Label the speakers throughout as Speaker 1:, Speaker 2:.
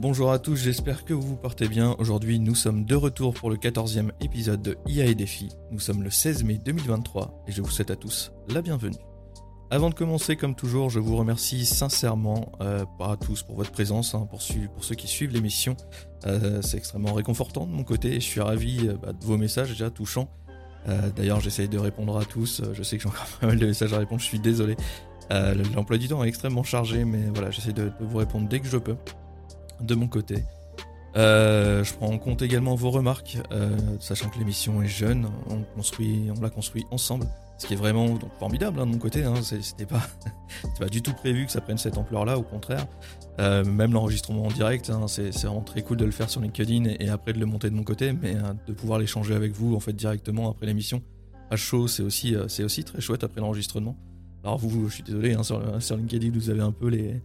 Speaker 1: bonjour à tous, j'espère que vous vous portez bien. Aujourd'hui, nous sommes de retour pour le 14e épisode de IA et Défi. Nous sommes le 16 mai 2023 et je vous souhaite à tous la bienvenue. Avant de commencer, comme toujours, je vous remercie sincèrement euh, à tous pour votre présence, hein, pour, ceux qui suivent l'émission. Euh, c'est extrêmement réconfortant de mon côté et je suis ravi euh, bah, de vos messages déjà touchants. D'ailleurs, j'essaye de répondre à tous. Je sais que j'ai encore pas mal de messages à répondre, je suis désolé. L'emploi du temps est extrêmement chargé, mais voilà, j'essaie de, vous répondre dès que je peux de mon côté. Euh, je prends en compte également vos remarques, euh, sachant que l'émission est jeune, on, construit, on l'a construit ensemble, ce qui est vraiment formidable hein, de mon côté. Hein, c'était pas, pas du tout prévu que ça prenne cette ampleur-là, au contraire. Euh, même l'enregistrement en direct, hein, c'est vraiment très cool de le faire sur LinkedIn et, après de le monter de mon côté, mais de pouvoir l'échanger avec vous en fait directement après l'émission à chaud, c'est aussi, aussi très chouette après l'enregistrement. Alors vous, je suis désolé, sur, sur LinkedIn vous avez un peu les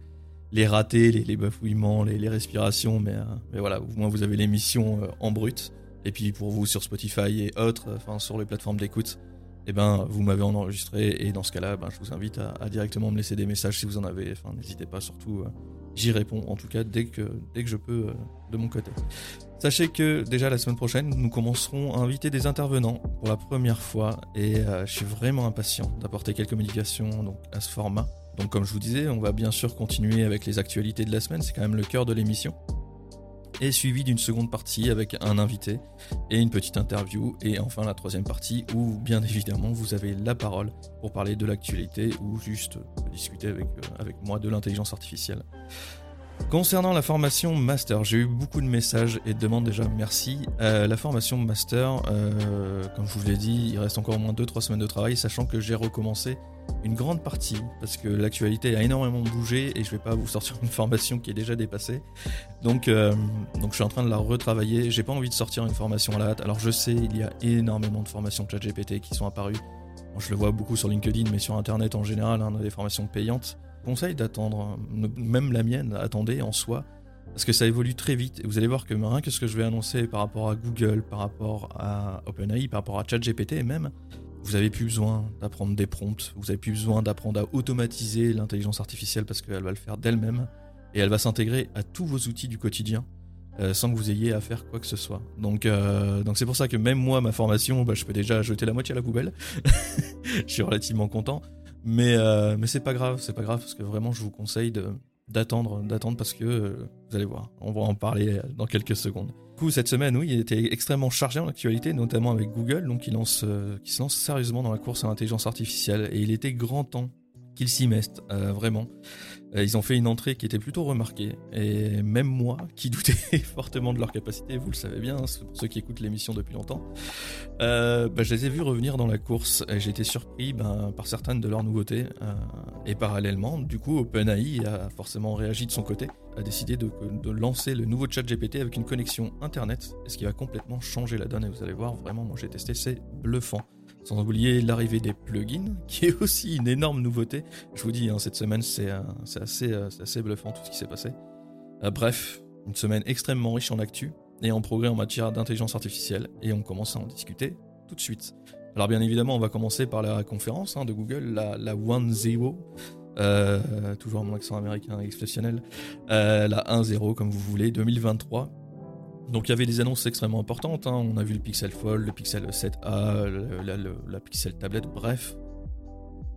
Speaker 1: les ratés, les, bafouillements, les, respirations, mais, euh, mais, voilà, au moins vous avez l'émission euh, en brut. Et puis pour vous sur Spotify et autres, enfin sur les plateformes d'écoute, eh ben vous m'avez enregistré et dans ce cas-là, ben, je vous invite à, directement me laisser des messages si vous en avez. Enfin n'hésitez pas, surtout euh, j'y réponds en tout cas dès que dès que je peux de mon côté. Sachez que déjà la semaine prochaine, nous commencerons à inviter des intervenants pour la première fois et je suis vraiment impatient d'apporter quelques modifications donc à ce format. Donc comme je vous disais, on va bien sûr continuer avec les actualités de la semaine, c'est quand même le cœur de l'émission. Et suivi d'une seconde partie avec un invité et une petite interview. Et enfin la troisième partie où bien évidemment vous avez la parole pour parler de l'actualité ou juste discuter avec, euh, avec moi de l'intelligence artificielle. Concernant la formation master, j'ai eu beaucoup de messages et de demandes déjà, merci. Euh, la formation master, euh, comme je vous l'ai dit, il reste encore au moins 2-3 semaines de travail, sachant que j'ai recommencé une grande partie, parce que l'actualité a énormément bougé et je vais pas vous sortir une formation qui est déjà dépassée. Donc, euh, donc je suis en train de la retravailler. J'ai pas envie de sortir une formation à la hâte. Alors je sais, il y a énormément de formations ChatGPT qui sont apparues. je le vois beaucoup sur LinkedIn, mais sur Internet en général, on a des formations payantes conseille d'attendre, même la mienne, attendez en soi, parce que ça évolue très vite. Vous allez voir que rien que ce que je vais annoncer par rapport à Google, par rapport à OpenAI, par rapport à ChatGPT même, vous avez plus besoin d'apprendre des prompts, vous avez plus besoin d'apprendre à automatiser l'intelligence artificielle parce qu'elle va le faire d'elle-même et elle va s'intégrer à tous vos outils du quotidien. Euh, sans que vous ayez à faire quoi que ce soit. Donc, euh, donc c'est pour ça que même moi, ma formation, bah, je peux déjà jeter la moitié à la poubelle. je suis relativement content. Mais, euh, mais c'est pas grave, c'est pas grave parce que vraiment je vous conseille d'attendre, d'attendre parce que euh, vous allez voir, on va en parler dans quelques secondes. Du coup, cette semaine, oui, il était extrêmement chargé en actualité, notamment avec Google, donc il, euh, qui se lance sérieusement dans la course à l'intelligence artificielle et il était grand temps qu'ils s'y mettent, vraiment. Euh, ils ont fait une entrée qui était plutôt remarquée, et même moi, qui doutais fortement de leur capacité, vous le savez bien, pour ceux qui écoutent l'émission depuis longtemps, euh, bah, je les ai vus revenir dans la course, et j'ai été surpris ben, par certaines de leurs nouveautés, euh, et parallèlement, du coup, OpenAI a forcément réagi de son côté, a décidé de, de lancer le nouveau chat GPT avec une connexion Internet, ce qui va complètement changer la donne, et vous allez voir, vraiment, moi j'ai testé, c'est bluffant. Sans oublier l'arrivée des plugins, qui est aussi une énorme nouveauté. Je vous dis, hein, cette semaine, c'est euh, assez, euh, assez, bluffant tout ce qui s'est passé. Euh, bref, une semaine extrêmement riche en actu et en progrès en matière d'intelligence artificielle, et on commence à en discuter tout de suite. Alors bien évidemment, on va commencer par la conférence hein, de Google, la, la One Zero. toujours mon accent américain exceptionnel, la 1.0 comme vous voulez, 2023, donc il y avait des annonces extrêmement importantes, hein. on a vu le Pixel Fold, le Pixel 7a, la, Pixel Tablette, bref,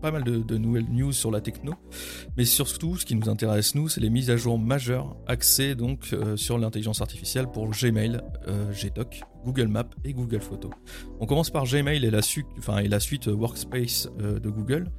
Speaker 1: pas mal de, nouvelles news sur la techno, mais surtout ce qui nous intéresse nous, c'est les mises à jour majeures axées donc euh, sur l'intelligence artificielle pour Gmail, euh, Gdoc, Google Maps et Google Photos. On commence par Gmail et la, suite, suite Workspace euh, de Google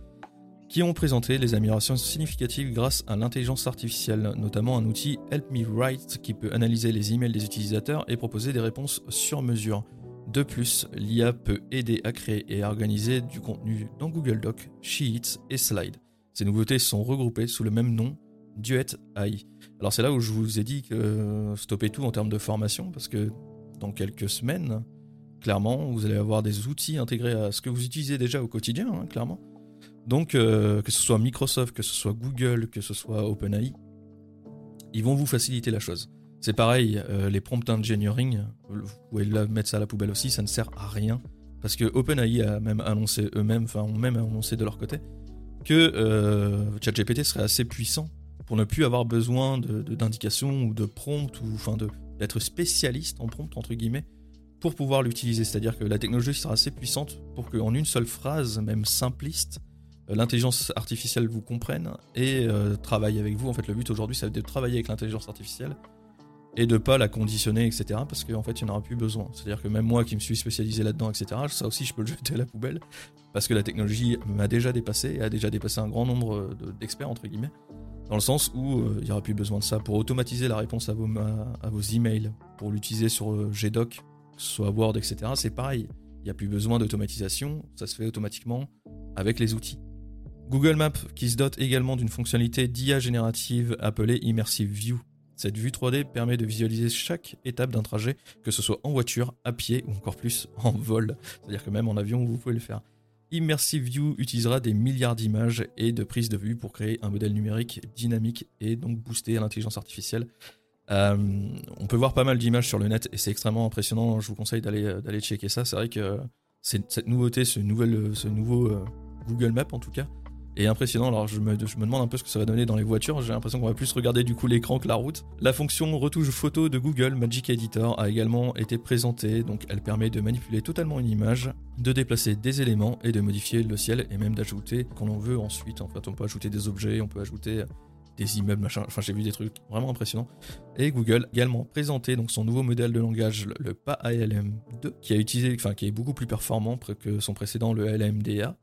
Speaker 1: qui ont présenté les améliorations significatives grâce à l'intelligence artificielle, notamment un outil Help Me Write qui peut analyser les emails des utilisateurs et proposer des réponses sur mesure. De plus, l'IA peut aider à créer et à organiser du contenu dans Google Docs, Sheets et Slides. Ces nouveautés sont regroupées sous le même nom, Duet AI. Alors c'est là où je vous ai dit que stoppez tout en termes de formation, parce que dans quelques semaines, clairement, vous allez avoir des outils intégrés à ce que vous utilisez déjà au quotidien, hein, clairement, donc, euh, que ce soit Microsoft, que ce soit Google, que ce soit OpenAI, ils vont vous faciliter la chose. C'est pareil, euh, les prompt engineering, vous pouvez mettre ça à la poubelle aussi, ça ne sert à rien. Parce que OpenAI a même annoncé eux-mêmes, enfin ont même annoncé de leur côté, que euh, ChatGPT serait assez puissant pour ne plus avoir besoin d'indications ou de prompt ou enfin d'être spécialiste en prompt entre guillemets pour pouvoir l'utiliser. C'est-à-dire que la technologie sera assez puissante pour qu'en une seule phrase, même simpliste, l'intelligence artificielle vous comprenne et euh, travaille avec vous. En fait, le but aujourd'hui, c'est de travailler avec l'intelligence artificielle et de pas la conditionner, etc. Parce qu'en fait, il n'y en aura plus besoin. C'est-à-dire que même moi qui me suis spécialisé là-dedans, etc., ça aussi, je peux le jeter à la poubelle parce que la technologie m'a déjà dépassé et a déjà dépassé un grand nombre d'experts, entre guillemets, dans le sens où euh, il n'y aura plus besoin de ça pour automatiser la réponse à vos, à, vos emails, pour l'utiliser sur euh, GDoc, que ce soit Word, etc. C'est pareil. Il n'y a plus besoin d'automatisation, ça se fait automatiquement avec les outils. Google Maps qui se dote également d'une fonctionnalité d'IA générative appelée Immersive View cette vue 3D permet de visualiser chaque étape d'un trajet, que ce soit en voiture, à pied ou encore plus en vol. C'est-à-dire que même en avion, vous pouvez le faire. Immersive View utilisera des milliards d'images et de prises de vue pour créer un modèle numérique dynamique et donc booster l'intelligence artificielle. Euh, on peut voir pas mal d'images sur le net et c'est extrêmement impressionnant. Je vous conseille d'aller euh, checker ça. C'est vrai que cette nouveauté, ce, nouvel, ce nouveau euh, Google Maps en tout cas, et impressionnant. Alors je me, demande un peu ce que ça va donner dans les voitures. J'ai l'impression qu'on va plus regarder du coup l'écran que la route. La fonction retouche photo de Google Magic Editor a également été présentée. Donc elle permet de manipuler totalement une image, de déplacer des éléments et de modifier le ciel et même d'ajouter quand on veut ensuite. En fait, on peut ajouter des objets, on peut ajouter des immeubles, machin. Enfin, j'ai vu des trucs vraiment impressionnants. Et Google également présenté donc son nouveau modèle de langage, le PALM 2, qui a utilisé, enfin, qui est beaucoup plus performant que son précédent, le LMDA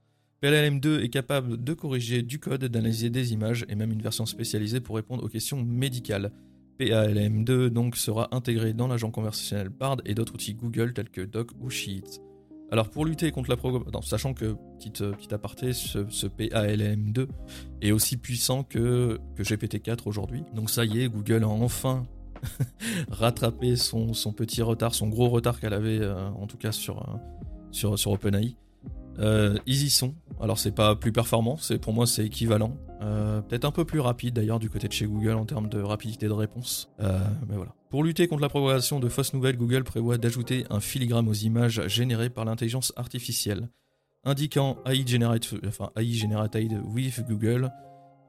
Speaker 1: PLLM2 est capable de corriger du code, d'analyser des images et même une version spécialisée pour répondre aux questions médicales. PALM2 donc sera intégré dans l'agent conversationnel Bard et d'autres outils Google tels que Doc ou Sheets. Alors pour lutter contre la programmation, sachant que, petite, euh, petite aparté, ce, PALM2 est aussi puissant que, que GPT-4 aujourd'hui. Donc ça y est, Google a enfin rattrapé son, petit retard, son gros retard qu'elle avait euh, en tout cas sur, euh, OpenAI. Euh, Easy Son, alors c'est pas plus performant, c'est pour moi c'est équivalent. Euh, peut-être un peu plus rapide d'ailleurs du côté de chez Google en termes de rapidité de réponse. Euh, mais voilà. Pour lutter contre la propagation de fausses nouvelles, Google prévoit d'ajouter un filigrane aux images générées par l'intelligence artificielle, indiquant AI, enfin, AI Generated with Google.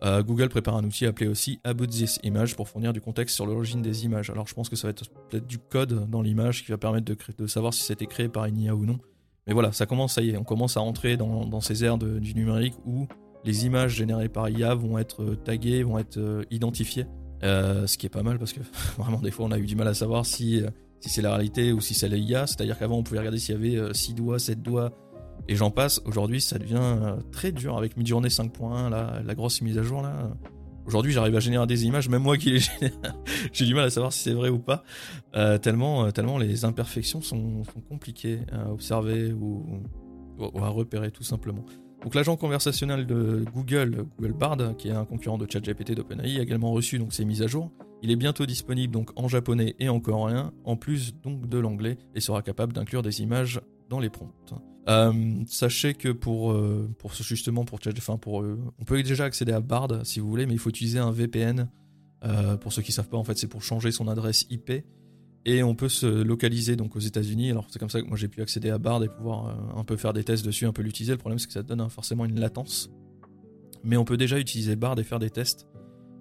Speaker 1: Google prépare un outil appelé aussi About This Image pour fournir du contexte sur l'origine des images. Alors je pense que ça va être peut-être du code dans l'image qui va permettre de, de savoir si c'était créé par une IA ou non. Mais voilà, ça commence, ça y est, on commence à entrer dans, ces ères du numérique où les images générées par IA vont être euh, taguées, vont être euh, identifiées. Euh, ce qui est pas mal parce que vraiment des fois on a eu du mal à savoir si, c'est la réalité ou si c'est l'IA. C'est-à-dire qu'avant on pouvait regarder s'il y avait 6 doigts, 7 doigts et j'en passe. Aujourd'hui ça devient très dur avec Midjourney 5.1, la, la grosse mise à jour là. Aujourd'hui, j'arrive à générer des images, même moi qui les génère, j'ai du mal à savoir si c'est vrai ou pas, euh, tellement, euh, tellement les imperfections sont, compliquées à observer ou, à repérer tout simplement. Donc l'agent conversationnel de Google, Google Bard, qui est un concurrent de ChatGPT d'OpenAI, a également reçu donc ces mises à jour. Il est bientôt disponible donc en japonais et en coréen, en plus donc de l'anglais, et sera capable d'inclure des images dans les prompts. Euh, sachez que pour, euh, pour justement pour enfin pour euh, on peut déjà accéder à Bard si vous voulez, mais il faut utiliser un VPN. pour ceux qui savent pas, en fait, c'est pour changer son adresse IP et on peut se localiser donc aux États-Unis. Alors c'est comme ça que moi j'ai pu accéder à Bard et pouvoir un peu faire des tests dessus, un peu l'utiliser. Le problème c'est que ça donne hein, forcément une latence, mais on peut déjà utiliser Bard et faire des tests.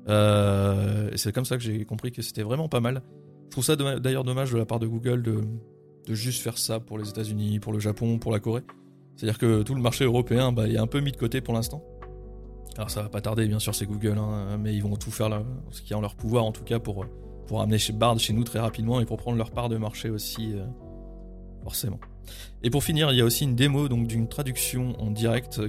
Speaker 1: et c'est comme ça que j'ai compris que c'était vraiment pas mal. Je trouve ça d'ailleurs dommage de la part de Google de de juste faire ça pour les États-Unis, pour le Japon, pour la Corée. C'est-à-dire que tout le marché européen bah, est un peu mis de côté pour l'instant. Alors ça va pas tarder, bien sûr, c'est Google, hein, mais ils vont tout faire ce qui est en leur pouvoir en tout cas pour, pour amener chez Bard chez nous très rapidement et pour prendre leur part de marché aussi, euh, forcément. Et pour finir, il y a aussi une démo d'une traduction en direct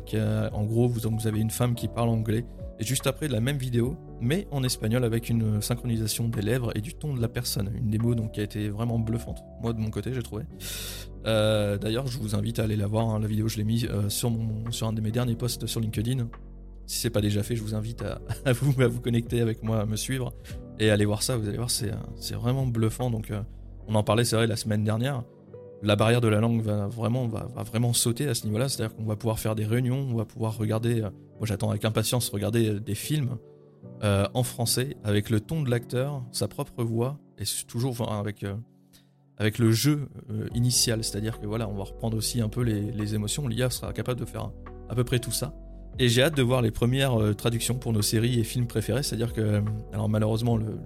Speaker 1: en gros vous avez une femme qui parle anglais et juste après la même vidéo, mais en espagnol avec une synchronisation des lèvres et du ton de la personne. Une démo donc qui a été vraiment bluffante. Moi de mon côté, j'ai trouvé. Euh, d'ailleurs, je vous invite à aller la voir. Hein. La vidéo, je l'ai mise euh, sur, un de mes derniers posts sur LinkedIn. Si c'est pas déjà fait, je vous invite à, vous, à connecter avec moi, à me suivre et aller voir ça. Vous allez voir, c'est vraiment bluffant. Donc, euh, on en parlait, c'est vrai, la semaine dernière la barrière de la langue va vraiment, va, vraiment sauter à ce niveau-là. C'est-à-dire qu'on va pouvoir faire des réunions, on va pouvoir regarder, euh, moi j'attends avec impatience regarder euh, des films euh, en français avec le ton de l'acteur, sa propre voix, et toujours avec, avec le jeu initial. C'est-à-dire que voilà, on va reprendre aussi un peu les, émotions. L'IA sera capable de faire à peu près tout ça. Et j'ai hâte de voir les premières euh, traductions pour nos séries et films préférés. C'est-à-dire que, euh, alors malheureusement, le,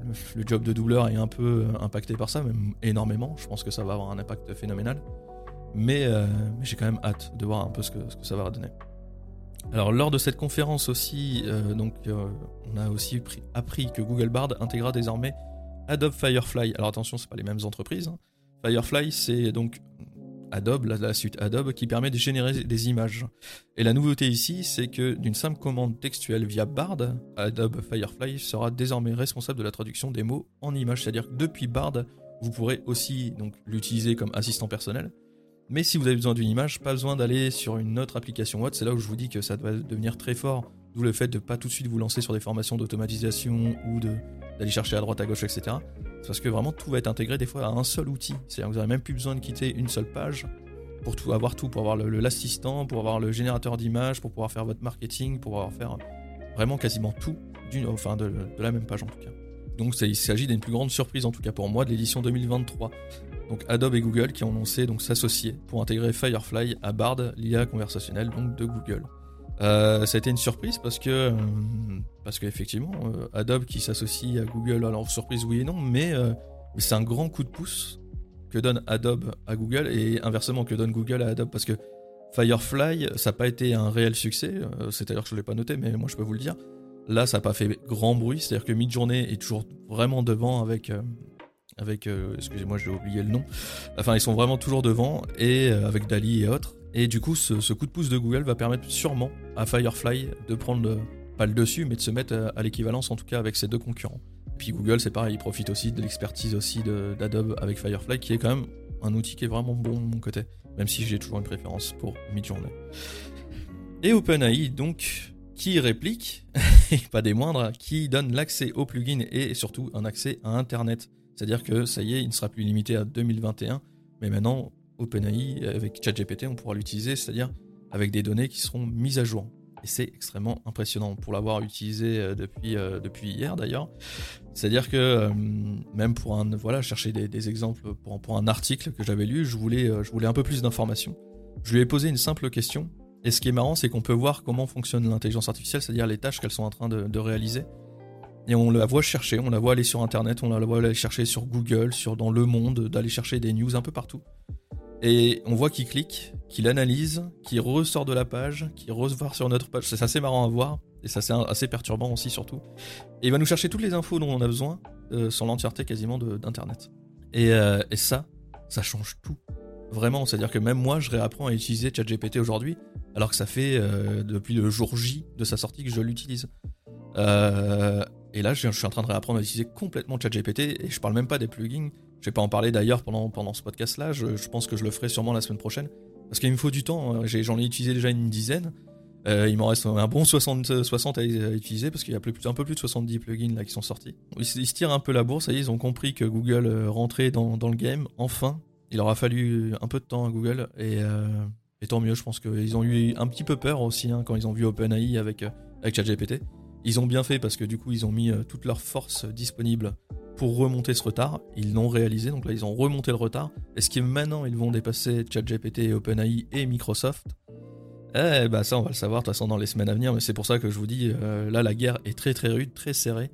Speaker 1: job de doubleur est un peu euh, impacté par ça, même énormément. Je pense que ça va avoir un impact phénoménal. Mais, j'ai quand même hâte de voir un peu ce que, ça va donner. Alors lors de cette conférence aussi, donc on a aussi appris que Google Bard intégra désormais Adobe Firefly. Alors attention, c'est pas les mêmes entreprises. Hein. Firefly, c'est donc Adobe, la, suite Adobe, qui permet de générer des images. Et la nouveauté ici, c'est que d'une simple commande textuelle via Bard, Adobe Firefly sera désormais responsable de la traduction des mots en images. C'est-à-dire que depuis Bard, vous pourrez aussi l'utiliser comme assistant personnel. Mais si vous avez besoin d'une image, pas besoin d'aller sur une autre application autre. C'est là où je vous dis que ça doit devenir très fort. D'où le fait de ne pas tout de suite vous lancer sur des formations d'automatisation ou d'aller chercher à droite à gauche, etc. Parce que vraiment tout va être intégré des fois à un seul outil. C'est-à-dire que vous n'avez même plus besoin de quitter une seule page pour avoir tout, pour avoir l'assistant, pour avoir le générateur d'images, pour pouvoir faire votre marketing, pour pouvoir faire vraiment quasiment tout enfin de, la même page en tout cas. Donc il s'agit d'une plus grande surprise en tout cas pour moi de l'édition 2023. Donc Adobe et Google qui ont annoncé s'associer pour intégrer Firefly à Bard, l'IA conversationnelle donc de Google. Euh, ça a été une surprise parce que, euh, parce qu'effectivement, euh, Adobe qui s'associe à Google, alors surprise oui et non, mais c'est un grand coup de pouce que donne Adobe à Google et inversement que donne Google à Adobe parce que Firefly, ça n'a pas été un réel succès, c'est-à-dire que je ne l'ai pas noté, mais moi je peux vous le dire. Là, ça n'a pas fait grand bruit, c'est-à-dire que Midjourney est toujours vraiment devant avec. avec excusez-moi, j'ai oublié le nom. Enfin, ils sont vraiment toujours devant, et avec Dali et autres. Et du coup, ce, coup de pouce de Google va permettre sûrement à Firefly de prendre le dessus, mais de se mettre à, l'équivalence en tout cas avec ses deux concurrents. Puis Google, c'est pareil, il profite aussi de l'expertise aussi d'Adobe avec Firefly, qui est quand même un outil qui est vraiment bon de mon côté, même si j'ai toujours une préférence pour Midjourney. Et OpenAI, donc, qui réplique, et pas des moindres, qui donne l'accès aux plugins et surtout un accès à Internet. C'est-à-dire que ça y est, il ne sera plus limité à 2021, mais maintenant, OpenAI, avec ChatGPT, on pourra l'utiliser, c'est-à-dire avec des données qui seront mises à jour. Et c'est extrêmement impressionnant pour l'avoir utilisé euh, depuis, euh, depuis hier d'ailleurs. C'est-à-dire que euh, même pour un, voilà, chercher des, exemples pour, pour, un article que j'avais lu, je voulais, je voulais un peu plus d'informations. Je lui ai posé une simple question. Et ce qui est marrant, c'est qu'on peut voir comment fonctionne l'intelligence artificielle, c'est-à-dire les tâches qu'elles sont en train de, réaliser. Et on la voit chercher, on la voit aller sur Internet, on la voit aller chercher sur Google, sur dans Le Monde, d'aller chercher des news un peu partout. Et on voit qu'il clique, qu'il analyse, qu'il ressort de la page, qu'il ressort sur notre page. C'est assez marrant à voir. Et ça c'est assez perturbant aussi surtout. Et il va nous chercher toutes les infos dont on a besoin euh, sur l'entièreté quasiment d'Internet. Et, euh, et, ça, ça change tout. Vraiment, c'est-à-dire que même moi, je réapprends à utiliser ChatGPT aujourd'hui, alors que ça fait euh, depuis le jour J de sa sortie que je l'utilise. et là, je, suis en train de réapprendre à utiliser complètement ChatGPT, et je parle même pas des plugins, je vais pas en parler d'ailleurs pendant, pendant ce podcast-là, je, pense que je le ferai sûrement la semaine prochaine. Parce qu'il me faut du temps, hein. j'en ai, utilisé déjà une dizaine. Euh, il m'en reste un bon 60, 60 à, utiliser parce qu'il y a plus, un peu plus de 70 plugins là qui sont sortis. Ils, se tirent un peu la bourse, ils ont compris que Google euh, rentrait dans, le game, enfin. Il aura fallu un peu de temps à Google euh, et, tant mieux, je pense qu'ils ont eu un petit peu peur aussi hein, quand ils ont vu OpenAI avec, avec ChatGPT. Ils ont bien fait parce que du coup ils ont mis toute leur force disponible pour remonter ce retard. Ils l'ont réalisé, donc là ils ont remonté le retard. Est-ce que maintenant ils vont dépasser ChatGPT, OpenAI et Microsoft Eh bah ça on va le savoir de toute façon dans les semaines à venir, mais c'est pour ça que je vous dis, euh, là la guerre est très très rude, très serrée.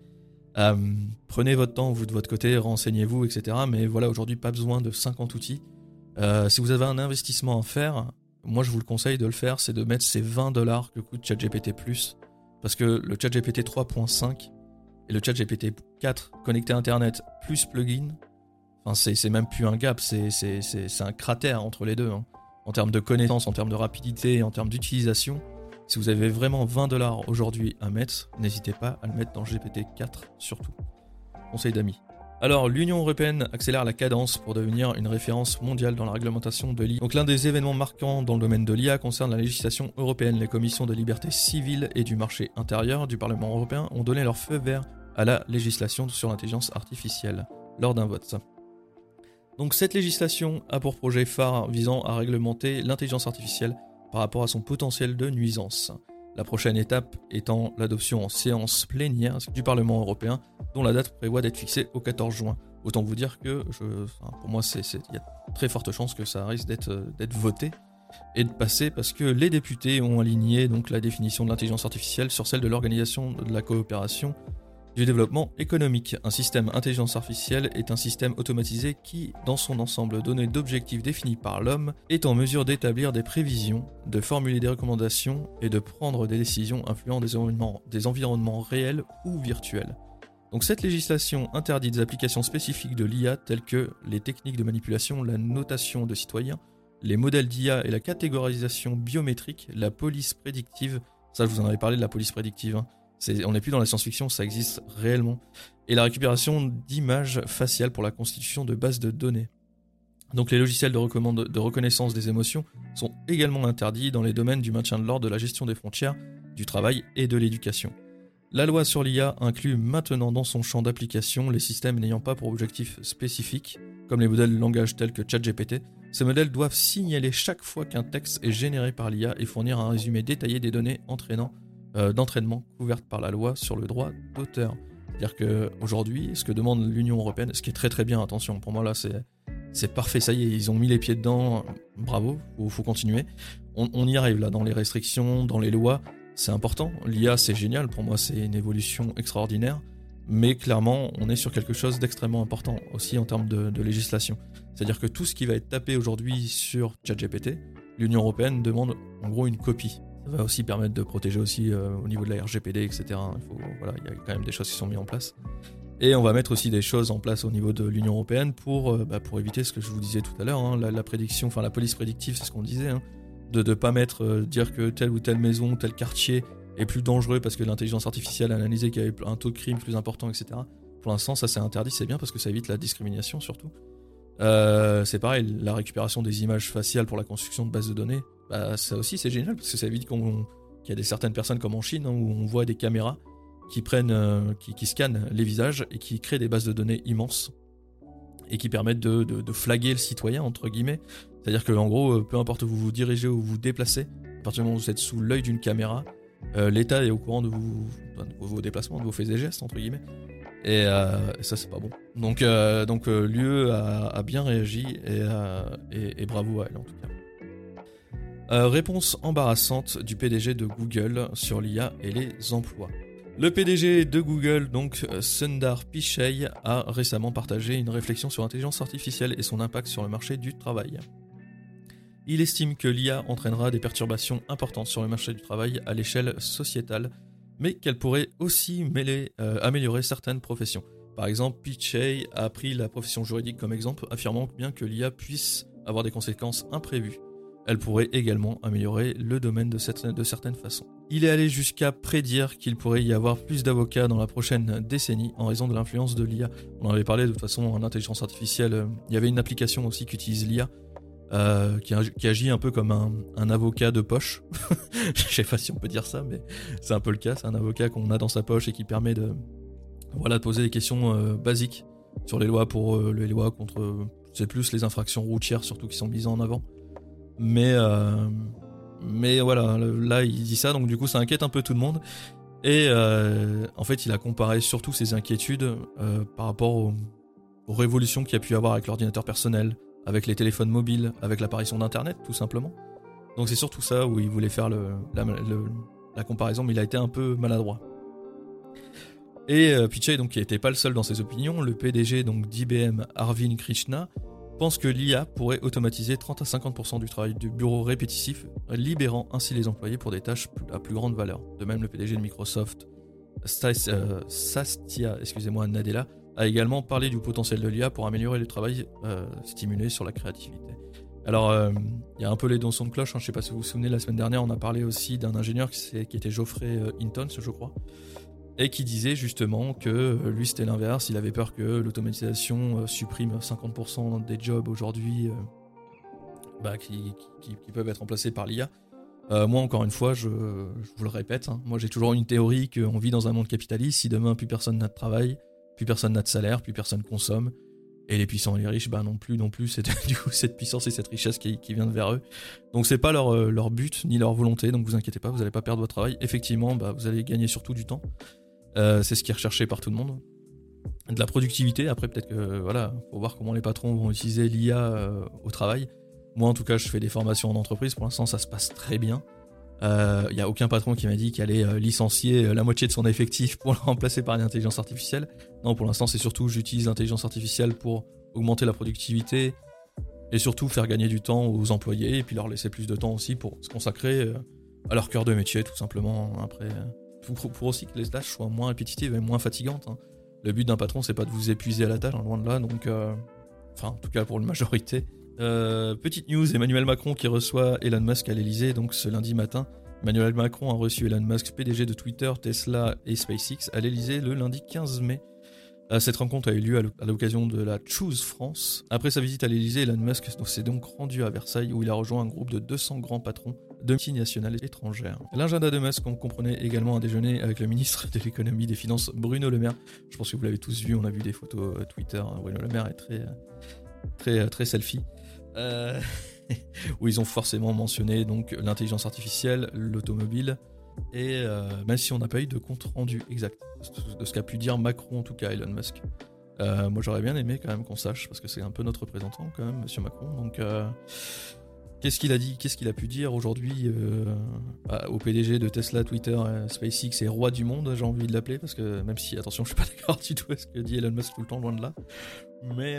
Speaker 1: Euh, prenez votre temps, vous de votre côté, renseignez-vous, etc. Mais voilà, aujourd'hui pas besoin de 50 outils. Euh, si vous avez un investissement à faire, moi je vous le conseille de le faire, c'est de mettre ces 20 dollars que coûte ChatGPT. Parce que le ChatGPT 3.5, et le chat GPT 4 connecté à Internet plus plugin, enfin c'est même plus un gap, c'est un cratère entre les deux. Hein. En termes de connaissances, en termes de rapidité, en termes d'utilisation, si vous avez vraiment 20 dollars aujourd'hui à mettre, n'hésitez pas à le mettre dans GPT 4 surtout. Conseil d'amis. Alors, l'Union européenne accélère la cadence pour devenir une référence mondiale dans la réglementation de l'IA. Donc, l'un des événements marquants dans le domaine de l'IA concerne la législation européenne. Les commissions de liberté civile et du marché intérieur du Parlement européen ont donné leur feu vert à la législation sur l'intelligence artificielle lors d'un vote. Donc cette législation a pour projet phare visant à réglementer l'intelligence artificielle par rapport à son potentiel de nuisance. La prochaine étape étant l'adoption en séance plénière du Parlement européen, dont la date prévoit d'être fixée au 14 juin. Autant vous dire que pour moi, il y a très forte chance que ça risque d'être voté et de passer parce que les députés ont aligné donc la définition de l'intelligence artificielle sur celle de l'organisation de la coopération du développement économique. Un système intelligence artificielle est un système automatisé qui, dans son ensemble donné d'objectifs définis par l'homme, est en mesure d'établir des prévisions, de formuler des recommandations et de prendre des décisions influant des environnements, réels ou virtuels. Donc cette législation interdit des applications spécifiques de l'IA telles que les techniques de manipulation, la notation de citoyens, les modèles d'IA et la catégorisation biométrique, la police prédictive, ça je vous en avais parlé de la police prédictive, hein. On n'est plus dans la science-fiction, ça existe réellement, et la récupération d'images faciales pour la constitution de bases de données. Donc les logiciels de, reconnaissance des émotions sont également interdits dans les domaines du maintien de l'ordre, de la gestion des frontières, du travail et de l'éducation. La loi sur l'IA inclut maintenant dans son champ d'application les systèmes n'ayant pas pour objectif spécifique, comme les modèles de langage tels que ChatGPT. Ces modèles doivent signaler chaque fois qu'un texte est généré par l'IA et fournir un résumé détaillé des données euh, d'entraînement couvertes par la loi sur le droit d'auteur. C'est-à-dire qu'aujourd'hui, ce que demande l'Union Européenne, ce qui est très très bien, attention, pour moi là c'est, c'est parfait, ça y est, ils ont mis les pieds dedans, bravo, faut, faut continuer. on y arrive là, dans les restrictions, dans les lois, c'est important. L'IA, c'est génial. Pour moi, c'est une évolution extraordinaire. Mais clairement, on est sur quelque chose d'extrêmement important aussi en termes de, législation. C'est-à-dire que tout ce qui va être tapé aujourd'hui sur ChatGPT, l'Union européenne demande en gros une copie. Va aussi permettre de protéger aussi euh, au niveau de la RGPD, etc. Il, y a quand même des choses qui sont mises en place. Et on va mettre aussi des choses en place au niveau de l'Union européenne pour, euh, bah, pour éviter ce que je vous disais tout à l'heure, hein, la, prédiction, enfin la police prédictive, c'est ce qu'on disait. Hein de ne pas mettre, euh, dire que telle ou telle maison, tel quartier est plus dangereux parce que l'intelligence artificielle a analysé qu'il y avait un taux de crime plus important, etc. Pour l'instant, ça c'est interdit, c'est bien parce que ça évite la discrimination surtout. C'est pareil, la récupération des images faciales pour la construction de bases de données, bah, ça aussi c'est génial parce que ça évite qu'il y a des certaines personnes comme en Chine hein, où on voit des caméras qui prennent, euh, qui, scannent les visages et qui créent des bases de données immenses et qui permettent de, de flaguer le citoyen entre guillemets c'est-à-dire que en gros, euh, peu importe où vous vous dirigez ou vous déplacez, à partir du moment où vous êtes sous l'œil d'une caméra, euh, l'État est au courant de, vos déplacements, de vos faits et gestes, entre guillemets. Et, ça, c'est pas bon. Donc, donc l'UE a, bien réagi et, bravo à elle en tout cas. Réponse embarrassante du PDG de Google sur l'IA et les emplois. Le PDG de Google, donc Sundar Pichai, a récemment partagé une réflexion sur l'intelligence artificielle et son impact sur le marché du travail. Il estime que l'IA entraînera des perturbations importantes sur le marché du travail à l'échelle sociétale, mais qu'elle pourrait aussi euh, améliorer certaines professions. Par exemple, Pichey a pris la profession juridique comme exemple, affirmant bien que l'IA puisse avoir des conséquences imprévues. Elle pourrait également améliorer le domaine de, de certaines façons. Il est allé jusqu'à prédire qu'il pourrait y avoir plus d'avocats dans la prochaine décennie en raison de l'influence de l'IA. On en avait parlé de toute façon en intelligence artificielle. Euh, il y avait une application aussi qui utilise l'IA euh, qui, agit un peu comme un, avocat de poche. Je sais pas si on peut dire ça, mais c'est un peu le cas. C'est un avocat qu'on a dans sa poche et qui permet de, voilà, poser des questions euh, basiques sur les lois pour euh, lois contre, c'est plus les infractions routières surtout qui sont mises en avant. Mais, mais voilà, là il dit ça, donc du coup ça inquiète un peu tout le monde. Et en fait, il a comparé surtout ses inquiétudes par rapport aux, révolutions qu'il y a pu avoir avec l'ordinateur personnel, avec les téléphones mobiles, avec l'apparition d'Internet, tout simplement. Donc c'est surtout ça où il voulait faire la, comparaison, mais il a été un peu maladroit. Et euh, Pichai, donc, qui n'était pas le seul dans ses opinions, le PDG donc d'IBM, Arvind Krishna, pense que l'IA pourrait automatiser 30 à 50% du travail du bureau répétitif, libérant ainsi les employés pour des tâches à plus grande valeur. De même, le PDG de Microsoft, euh, Sastia, excusez-moi, Nadella, a également parlé du potentiel de l'IA pour améliorer le travail euh, stimulé sur la créativité. Alors, euh, il y a un peu les dons de cloche, hein, je ne sais pas si vous vous souvenez, la semaine dernière, on a parlé aussi d'un ingénieur qui, était Geoffrey Hinton, je crois, et qui disait justement que lui c'était l'inverse, il avait peur que l'automatisation supprime 50% des jobs aujourd'hui bah, qui, peuvent être remplacés par l'IA. moi, encore une fois, je, vous le répète, hein, moi j'ai toujours une théorie qu'on vit dans un monde capitaliste, si demain plus personne n'a de travail, plus personne n'a de salaire, plus personne consomme. Et les puissants et les riches, bah non plus, non plus, c'est du coup cette puissance et cette richesse qui, vient de vers eux. Donc c'est pas leur, euh, leur but ni leur volonté, donc vous inquiétez pas, vous n'allez pas perdre votre travail. Effectivement, bah, vous allez gagner surtout du temps. Euh, c'est ce qui est recherché par tout le monde. De la productivité, après peut-être que voilà, faut voir comment les patrons vont utiliser l'IA euh, au travail. Moi, en tout cas, je fais des formations en entreprise. Pour l'instant, ça se passe très bien. Il euh, n'y a aucun patron qui m'a dit qu'il allait euh, licencier euh, la moitié de son effectif pour le remplacer par une intelligence artificielle. Non, pour l'instant, c'est surtout j'utilise l'intelligence artificielle pour augmenter la productivité et surtout faire gagner du temps aux employés et puis leur laisser plus de temps aussi pour se consacrer à leur cœur de métier, tout simplement. Après, pour, aussi que les tâches soient moins répétitives et moins fatigantes. Hein. Le but d'un patron, c'est pas de vous épuiser à la tâche, hein, loin de là. Donc, enfin, en tout cas pour la majorité. Euh, petite news, Emmanuel Macron qui reçoit Elon Musk à l'Elysée, donc ce lundi matin. Emmanuel Macron a reçu Elon Musk, PDG de Twitter, Tesla et SpaceX, à l'Elysée le lundi 15 mai. Euh, cette rencontre a eu lieu à l'occasion de la Choose France. Après sa visite à l'Elysée, Elon Musk s'est donc rendu à Versailles où il a rejoint un groupe de 200 grands patrons de multinationales étrangères. L'agenda de Musk, on comprenait également un déjeuner avec le ministre de l'économie des finances Bruno Le Maire. Je pense que vous l'avez tous vu, on a vu des photos euh, Twitter. Bruno Le Maire est très, très, très selfie. Euh, où ils ont forcément mentionné l'intelligence artificielle, l'automobile, et euh, même si on n'a pas eu de compte rendu exact de ce qu'a pu dire Macron, en tout cas Elon Musk. Euh, moi j'aurais bien aimé quand même qu'on sache, parce que c'est un peu notre représentant quand même, monsieur Macron. Donc qu'est-ce qu'il a dit, qu'est-ce qu'il a pu dire aujourd'hui au PDG de Tesla, Twitter, SpaceX et roi du monde, j'ai envie de l'appeler, parce que même si, attention, je suis pas d'accord du tout avec ce que dit Elon Musk tout le temps, loin de là. Mais,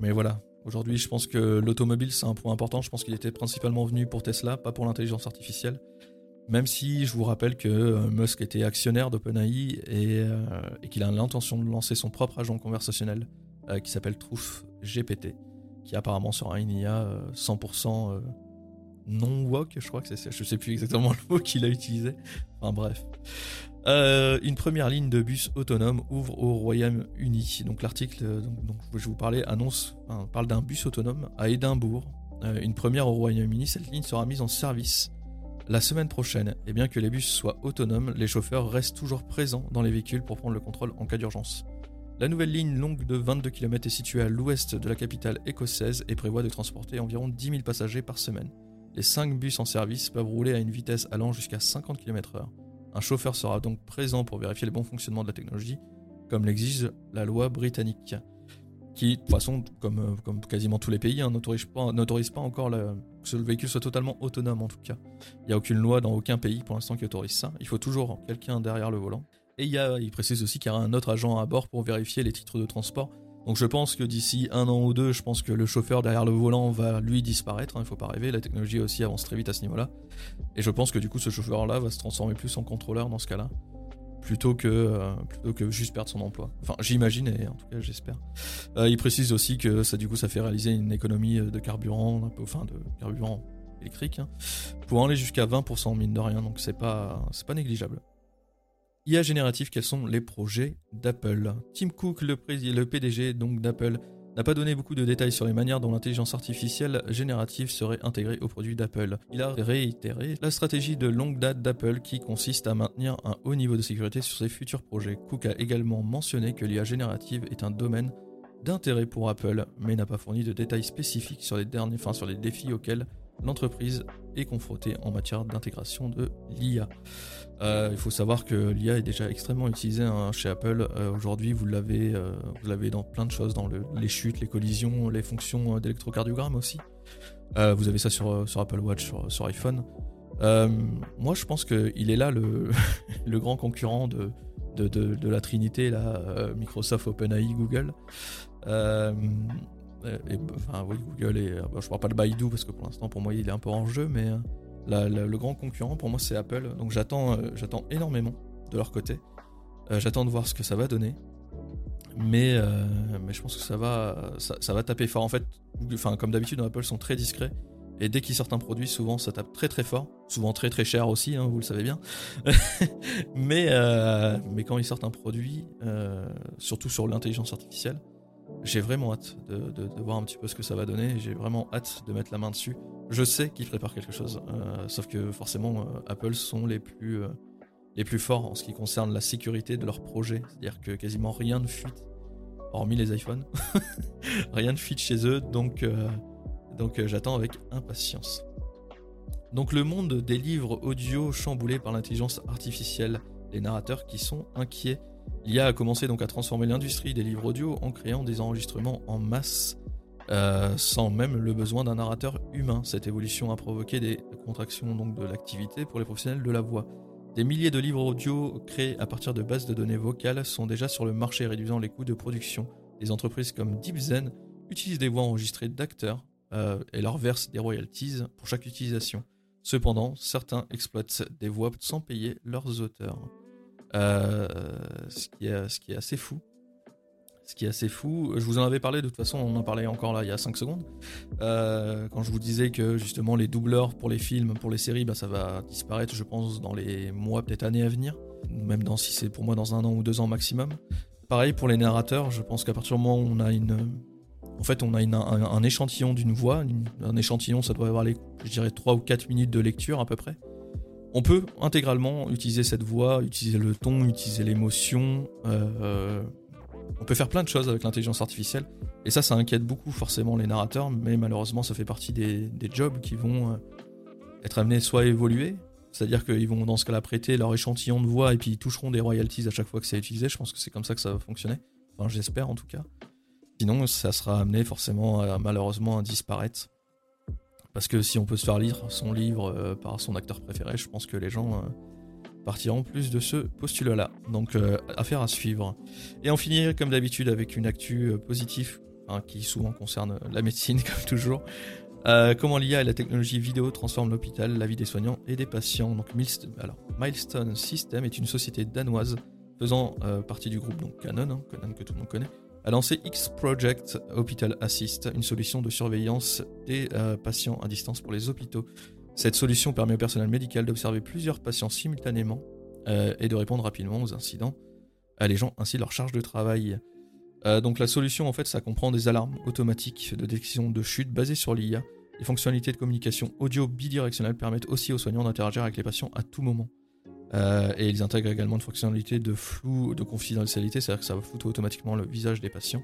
Speaker 1: mais voilà, Aujourd'hui, je pense que l'automobile, c'est un point important. Je pense qu'il était principalement venu pour Tesla, pas pour l'intelligence artificielle. Même si je vous rappelle que euh, Musk était actionnaire d'OpenAI euh, et, qu'il a l'intention de lancer son propre agent conversationnel euh, qui s'appelle Truth GPT, qui apparemment sera une IA 100% non woke, je crois que c'est je sais plus exactement le mot qu'il a utilisé. Enfin bref. Euh, une première ligne de bus autonome ouvre au Royaume-Uni. Donc l'article euh, dont je vous parler annonce, parle d'un bus autonome à Édimbourg. Euh, une première au Royaume-Uni, cette ligne sera mise en service la semaine prochaine. Et bien que les bus soient autonomes, les chauffeurs restent toujours présents dans les véhicules pour prendre le contrôle en cas d'urgence. La nouvelle ligne longue de 22 km est située à l'ouest de la capitale écossaise et prévoit de transporter environ 10 000 passagers par semaine. Les 5 bus en service peuvent rouler à une vitesse allant jusqu'à 50 km/h. Un chauffeur sera donc présent pour vérifier le bon fonctionnement de la technologie, comme l'exige la loi britannique, qui, de toute façon, comme, quasiment tous les pays, hein, n'autorise pas, encore que le véhicule soit totalement autonome en tout cas. Il n'y a aucune loi dans aucun pays pour l'instant qui autorise ça. Il faut toujours quelqu'un derrière le volant. Et il, y a, il précise aussi qu'il y aura un autre agent à bord pour vérifier les titres de transport donc je pense que d'ici un an ou deux, je pense que le chauffeur derrière le volant va lui disparaître, hein, il ne faut pas rêver, la technologie aussi avance très vite à ce niveau-là. Et je pense que du coup ce chauffeur-là va se transformer plus en contrôleur dans ce cas-là, plutôt que, euh, plutôt que juste perdre son emploi. Enfin j'imagine et en tout cas j'espère. Euh, il précise aussi que ça du coup ça fait réaliser une économie de carburant, un peu, enfin de carburant électrique, hein, pour aller jusqu'à 20% mine de rien, donc c'est pas, c'est pas négligeable. IA génératif, quels sont les projets d'Apple? Tim Cook, le, le PDG d'Apple, n'a pas donné beaucoup de détails sur les manières dont l'intelligence artificielle générative serait intégrée aux produits d'Apple. Il a réitéré la stratégie de longue date d'Apple qui consiste à maintenir un haut niveau de sécurité sur ses futurs projets. Cook a également mentionné que l'IA générative est un domaine d'intérêt pour Apple, mais n'a pas fourni de détails spécifiques sur les défis auxquels l'entreprise est confrontée en matière d'intégration de l'IA. Euh, il faut savoir que l'IA est déjà extrêmement utilisée hein, chez Apple. Euh, aujourd'hui, vous l'avez, euh, vous l'avez dans plein de choses, dans les chutes, les collisions, les fonctions d'électrocardiogramme aussi. vous avez ça sur, Apple Watch, sur, iPhone. moi, je pense qu'il est là le, grand concurrent de, la Trinité, Microsoft, OpenAI, Google. Et, enfin, oui, Google et. je parle pas de Baidu parce que pour l'instant, pour moi, il est un peu en jeu, mais le grand concurrent pour moi c'est Apple, donc j'attends euh, j'attends énormément de leur côté. Euh, j'attends de voir ce que ça va donner. Mais, euh, mais je pense que ça va, ça, va taper fort. En fait, enfin, comme d'habitude, Apple sont très discrets. Et dès qu'ils sortent un produit, souvent ça tape très très fort. Souvent très très cher aussi, hein, vous le savez bien. mais, mais quand ils sortent un produit, surtout sur l'intelligence artificielle, j'ai vraiment hâte de, voir un petit peu ce que ça va donner. J'ai vraiment hâte de mettre la main dessus je sais qu'ils préparent quelque chose. Euh, sauf que forcément, euh, Apple sont les plus, euh, les plus forts en ce qui concerne la sécurité de leurs projets. C'est-à-dire que quasiment rien ne fuite, hormis les iPhones. rien ne fuite chez eux, donc, donc j'attends avec impatience. Donc le monde des livres audio chamboulés par l'intelligence artificielle, les narrateurs qui sont inquiets. L'IA a commencé donc à transformer l'industrie des livres audio en créant des enregistrements en masse sans même le besoin d'un narrateur humain. Cette évolution a provoqué des contractions donc, de l'activité pour les professionnels de la voix. Des milliers de livres audio créés à partir de bases de données vocales sont déjà sur le marché réduisant les coûts de production. Des entreprises comme DeepZen utilisent des voix enregistrées d'acteurs euh, et leur versent des royalties pour chaque utilisation. Cependant, certains exploitent des voix sans payer leurs auteurs. Euh, ce, qui est, ce qui est assez fou ce qui est assez fou. Je vous en avais parlé, de toute façon, on en parlait encore là il y a 5 secondes. Euh, quand je vous disais que justement les doubleurs pour les films, pour les séries, bah, ça va disparaître, je pense, dans les mois, peut-être années à venir. Même dans, si c'est pour moi dans un an ou deux ans maximum. Pareil pour les narrateurs, je pense qu'à partir du moment où on a une. En fait, on a un, échantillon d'une voix. un échantillon, ça doit avoir, les, je dirais, 3 ou 4 minutes de lecture à peu près. On peut intégralement utiliser cette voix, utiliser le ton, utiliser l'émotion, euh, on peut faire plein de choses avec l'intelligence artificielle. Et ça, ça inquiète beaucoup forcément les narrateurs, mais malheureusement, ça fait partie des, jobs qui vont euh, être amenés soit à évoluer, c'est-à-dire qu'ils vont dans ce cas-là prêter leur échantillon de voix et puis ils toucheront des royalties à chaque fois que c'est utilisé. Je pense que c'est comme ça que ça va fonctionner. Enfin, j'espère en tout cas. Sinon, ça sera amené forcément malheureusement à disparaître. Parce que si on peut se faire lire son livre euh, par son acteur préféré, je pense que les gens euh, partiront plus de ce postulat-là. Donc, euh, affaire à suivre. Et on finit comme d'habitude avec une actu positive hein, qui souvent concerne la médecine, comme toujours. Comment l'IA et la technologie vidéo transforment l'hôpital, la vie des soignants et des patients. Donc, Milestone, alors, Milestone System est une société danoise faisant partie du groupe Canon, hein, Canon que tout le monde connaît, a lancé X Project Hospital Assist, une solution de surveillance des patients à distance pour les hôpitaux. Cette solution permet au personnel médical d'observer plusieurs patients simultanément euh, et de répondre rapidement aux incidents, allégeant ainsi leur charge de travail. Euh, donc la solution en fait ça comprend des alarmes automatiques de détection de chute basées sur l'IA. Les fonctionnalités de communication audio bidirectionnelle permettent aussi aux soignants d'interagir avec les patients à tout moment. Euh, et ils intègrent également une fonctionnalité de flou, de confidentialité, c'est-à-dire que ça va flouter automatiquement le visage des patients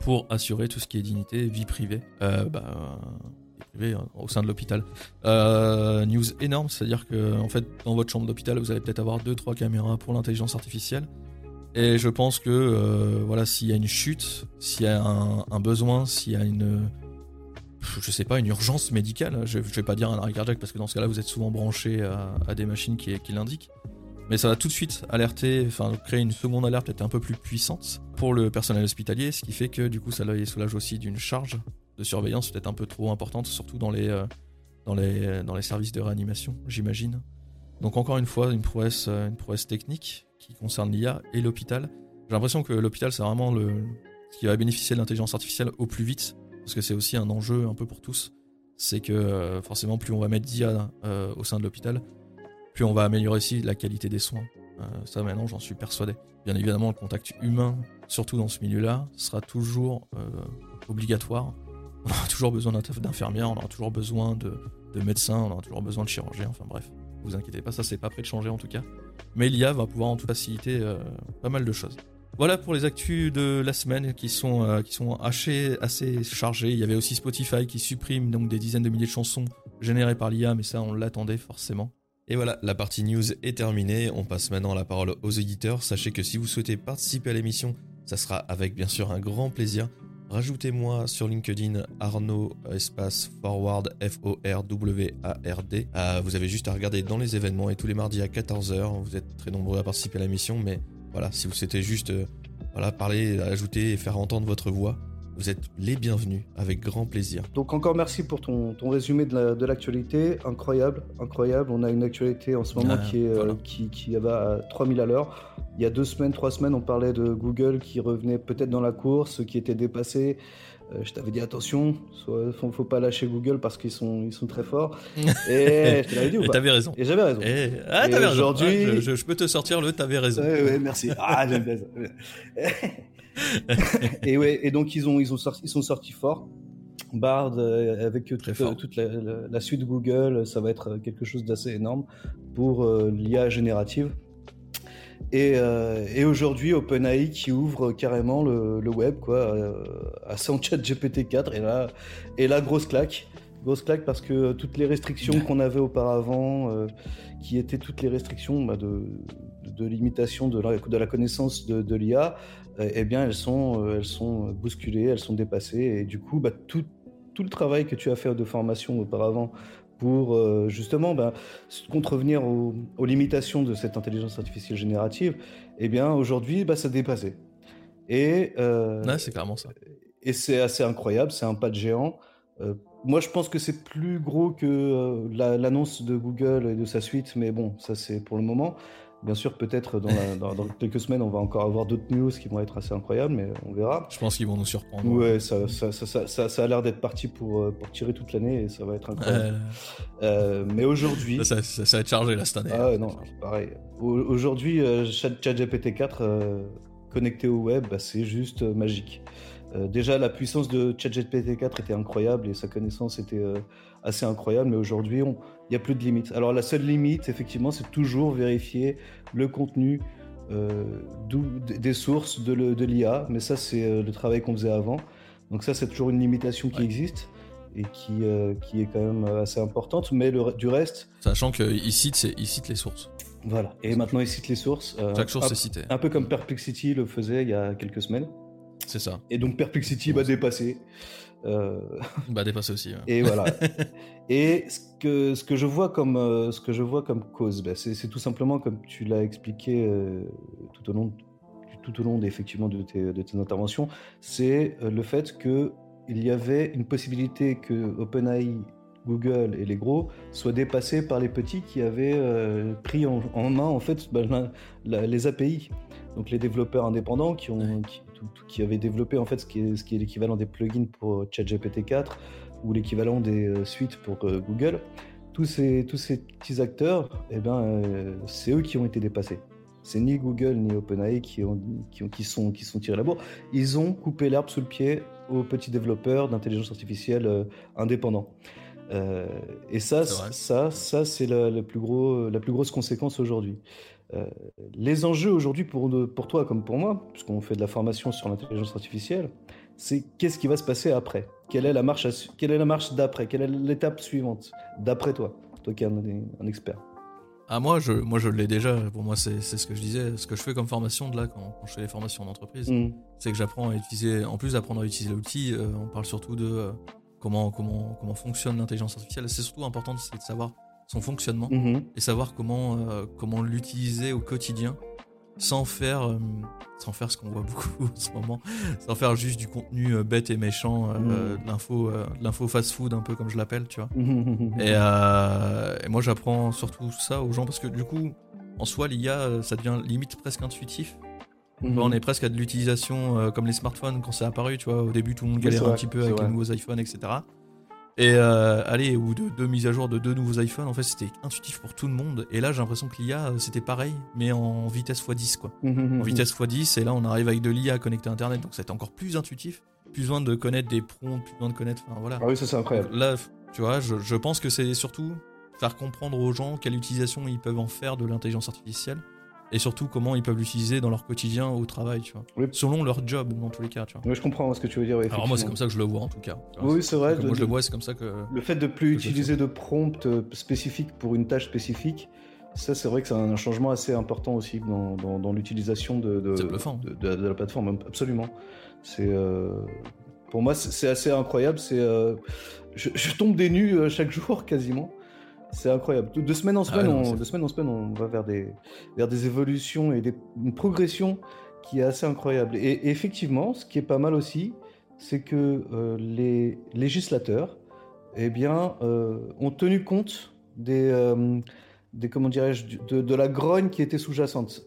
Speaker 1: pour assurer tout ce qui est dignité, vie privée. Bah, Hein, au sein de l'hôpital. Euh, news énorme, c'est-à-dire que en fait, dans votre chambre d'hôpital, vous allez peut-être avoir 2-3 caméras pour l'intelligence artificielle. Et je pense que euh, voilà, s'il y a une chute, s'il y a un, besoin, s'il y a une, je sais pas, une urgence médicale, je, je vais pas dire un arrêt cardiaque parce que dans ce cas-là, vous êtes souvent branché à, des machines qui, l'indiquent. Mais ça va tout de suite alerter, enfin créer une seconde alerte peut-être un peu plus puissante pour le personnel hospitalier, ce qui fait que du coup ça les soulage aussi d'une charge de surveillance peut-être un peu trop importante, surtout dans les, euh, services de réanimation, j'imagine. Donc encore une fois, une prouesse, euh, technique qui concerne l'IA et l'hôpital. J'ai l'impression que l'hôpital, c'est vraiment le, ce qui va bénéficier de l'intelligence artificielle au plus vite, parce que c'est aussi un enjeu un peu pour tous. C'est que euh, forcément, plus on va mettre d'IA au sein de l'hôpital, plus on va améliorer aussi la qualité des soins. ça maintenant, j'en suis persuadé. Bien évidemment, le contact humain, surtout dans ce milieu-là, sera toujours obligatoire on aura toujours besoin d'infirmières, on aura toujours besoin de, médecins, on aura toujours besoin de chirurgiens, enfin bref, vous inquiétez pas, ça c'est pas prêt de changer en tout cas. Mais l'IA va pouvoir en tout faciliter euh, pas mal de choses. Voilà pour les actus de la semaine qui sont, euh, qui sont assez, assez chargées. Il y avait aussi Spotify qui supprime donc des dizaines de milliers de chansons générées par l'IA, mais ça on l'attendait forcément. Et voilà, la partie news est terminée. On passe maintenant la parole aux éditeurs. Sachez que si vous souhaitez participer à l'émission, ça sera avec bien sûr un grand plaisir. Rajoutez-moi sur LinkedIn Arnaud espace forward F-O-R-W-A-R-D. Euh, vous avez juste à regarder dans les événements et tous les mardis à 14h. Vous êtes très nombreux à participer à la mission, mais voilà, si vous souhaitez juste euh, voilà, parler, ajouter et faire entendre votre voix, vous êtes les bienvenus, avec grand plaisir.
Speaker 2: Donc encore merci pour ton, ton résumé de l'actualité. incroyable, incroyable. On a une actualité en ce moment ah, qui, est, euh, qui, qui, va à 3000 à l'heure. Il y a deux semaines, trois semaines, on parlait de Google qui revenait peut-être dans la course, qui était dépassé. Euh, je t'avais dit attention, il faut, faut pas lâcher Google parce qu'ils sont, ils sont très forts.
Speaker 1: Et je te l'avais dit ou pas
Speaker 2: T'avais raison.
Speaker 1: Et
Speaker 2: j'avais raison.
Speaker 1: Et, ah, t'avais raison. Aujourd'hui, je, peux te sortir le t'avais raison.
Speaker 2: Oui, merci. Ah, j'aime bien ça. et ouais, et donc ils ont, ils ont sorti, ils sont sortis forts. Bard euh, avec toute, toute la, suite Google, ça va être quelque chose d'assez énorme pour euh, l'IA générative. Et, euh, et aujourd'hui, OpenAI qui ouvre carrément le, le web quoi, à son chat GPT-4 et là, et là grosse claque. Grosse claque parce que toutes les restrictions qu'on avait auparavant, qui étaient toutes les restrictions bah, de, de l'imitation de la, de la connaissance de, l'IA, eh bien, elles sont, elles sont bousculées, elles sont dépassées. Et du coup, bah, tout, tout le travail que tu as fait de formation auparavant pour justement ben, contrevenir aux, limitations de cette intelligence artificielle générative, eh bien aujourd'hui, bah, ça dépassé. Et
Speaker 1: c'est clairement ça.
Speaker 2: Et c'est assez incroyable, c'est un pas de géant. moi, je pense que c'est plus gros que l'annonce de Google et de sa suite, mais bon, ça c'est pour le moment. Bien sûr, peut-être dans, quelques semaines, on va encore avoir d'autres news qui vont être assez incroyables, mais on verra.
Speaker 1: Je pense qu'ils vont nous surprendre.
Speaker 2: Ouais, ça, ça, ça, ça a l'air d'être parti pour, euh, pour tirer toute l'année et ça va être incroyable. Euh, mais aujourd'hui.
Speaker 1: Ça, va être chargé là cette année.
Speaker 2: Ah non, pareil. Aujourd'hui, euh, ChatGPT 4 connecté au web, bah, c'est juste magique. déjà, la puissance de ChatGPT 4 était incroyable et sa connaissance était assez incroyable, mais aujourd'hui, il n'y a plus de limite. Alors la seule limite, effectivement, c'est toujours vérifier le contenu euh, des sources de l'IA, mais ça, c'est euh, le travail qu'on faisait avant. Donc ça, c'est toujours une limitation qui existe et qui, euh, qui est quand même assez importante, mais le, du reste...
Speaker 1: Sachant qu'il cite, il cite les sources.
Speaker 2: Voilà, et maintenant il cite les sources.
Speaker 1: Chaque source est citée.
Speaker 2: Un peu comme Perplexity le faisait il y a quelques semaines.
Speaker 1: C'est ça.
Speaker 2: Et donc Perplexity va dépasser.
Speaker 1: Euh... Bah dépasser aussi.
Speaker 2: Et voilà. et ce que, ce que je vois comme, euh, ce que je vois comme cause, bah, c'est tout simplement comme tu l'as expliqué euh, tout au long, tout au long effectivement de tes, de tes interventions, c'est le fait que il y avait une possibilité que OpenAI, Google et les gros soient dépassés par les petits qui avaient pris en, main en fait bah, les API. Donc les développeurs indépendants qui ont, qui avait développé en fait ce qui est, ce qui est l'équivalent des plugins pour ChatGPT 4 ou l'équivalent des euh, suites pour euh, Google. Tous ces, tous ces petits acteurs, eh ben, euh, c'est eux qui ont été dépassés. C'est ni Google ni OpenAI qui, ont, qui, ont, qui, sont, qui sont tirés la bourre. Ils ont coupé l'herbe sous le pied aux petits développeurs d'intelligence artificielle indépendants. et ça, ça, ça, c'est la, la, plus gros, la plus grosse conséquence aujourd'hui. Euh, les enjeux aujourd'hui pour, pour toi comme pour moi, puisqu'on fait de la formation sur l'intelligence artificielle, c'est qu'est-ce qui va se passer après? Quelle est la marche, quelle est la marche d'après? Quelle est l'étape suivante d'après toi? Toi qui es un, expert.
Speaker 1: Ah moi je moi je l'ai déjà. Pour moi c'est ce que je disais, ce que je fais comme formation de là quand, je fais les formations d'entreprise, mmh. c'est que j'apprends à utiliser. En plus d'apprendre à utiliser l'outil, euh, on parle surtout de euh, comment comment comment fonctionne l'intelligence artificielle. C'est surtout important de savoir son fonctionnement mhm. et savoir comment, euh, comment l'utiliser au quotidien sans faire, euh, sans faire ce qu'on voit beaucoup en ce moment, sans faire juste du contenu euh, bête et méchant, mhm. l'info, l'info fast-food un peu comme je l'appelle, tu vois. Mhm. et, et, moi j'apprends surtout ça aux gens parce que du coup, en soi, l'IA, ça devient limite presque intuitif. On est presque à de l'utilisation comme les smartphones quand c'est apparu, tu vois. Au début, tout le monde galère un petit peu avec les nouveaux iPhones, etc. Et euh, allez, ou deux, deux, mises à jour de deux nouveaux iPhones, en fait, c'était intuitif pour tout le monde. Et là, j'ai l'impression que l'IA, euh, c'était pareil, mais en vitesse x10, quoi. Mmh, mmh, mmh, en vitesse x10, et là, on arrive avec de l'IA connecté à Internet, donc c'est encore plus intuitif. Plus besoin de connaître des prompts, plus besoin de connaître. Enfin, voilà.
Speaker 2: Ah oui, ça, c'est incroyable.
Speaker 1: là, tu vois, je, je pense que c'est surtout faire comprendre aux gens quelle utilisation ils peuvent en faire de l'intelligence artificielle et surtout comment ils peuvent l'utiliser dans leur quotidien au travail, tu vois. Selon leur job, dans tous les cas, tu vois.
Speaker 2: Oui, je comprends ce que tu veux dire.
Speaker 1: Alors moi, c'est comme ça que je le vois en tout cas.
Speaker 2: Oui, c'est vrai.
Speaker 1: moi, je le vois, c'est comme ça que.
Speaker 2: Le fait de plus utiliser de prompts euh, spécifiques pour une tâche spécifique, ça, c'est vrai que c'est un changement assez important aussi dans, dans, l'utilisation de, de, de, la plateforme. Absolument. C'est. Euh, pour moi, c'est assez incroyable. C'est, euh, je, je, tombe des nues chaque jour quasiment. C'est incroyable. De semaine en ah semaine, on, de semaine en semaine, on va vers des, vers des évolutions et des, une progression qui est assez incroyable. Et, effectivement, ce qui est pas mal aussi, c'est que euh, les législateurs, eh bien, euh, ont tenu compte des, euh, des comment dirais-je, de, de, la grogne qui était sous-jacente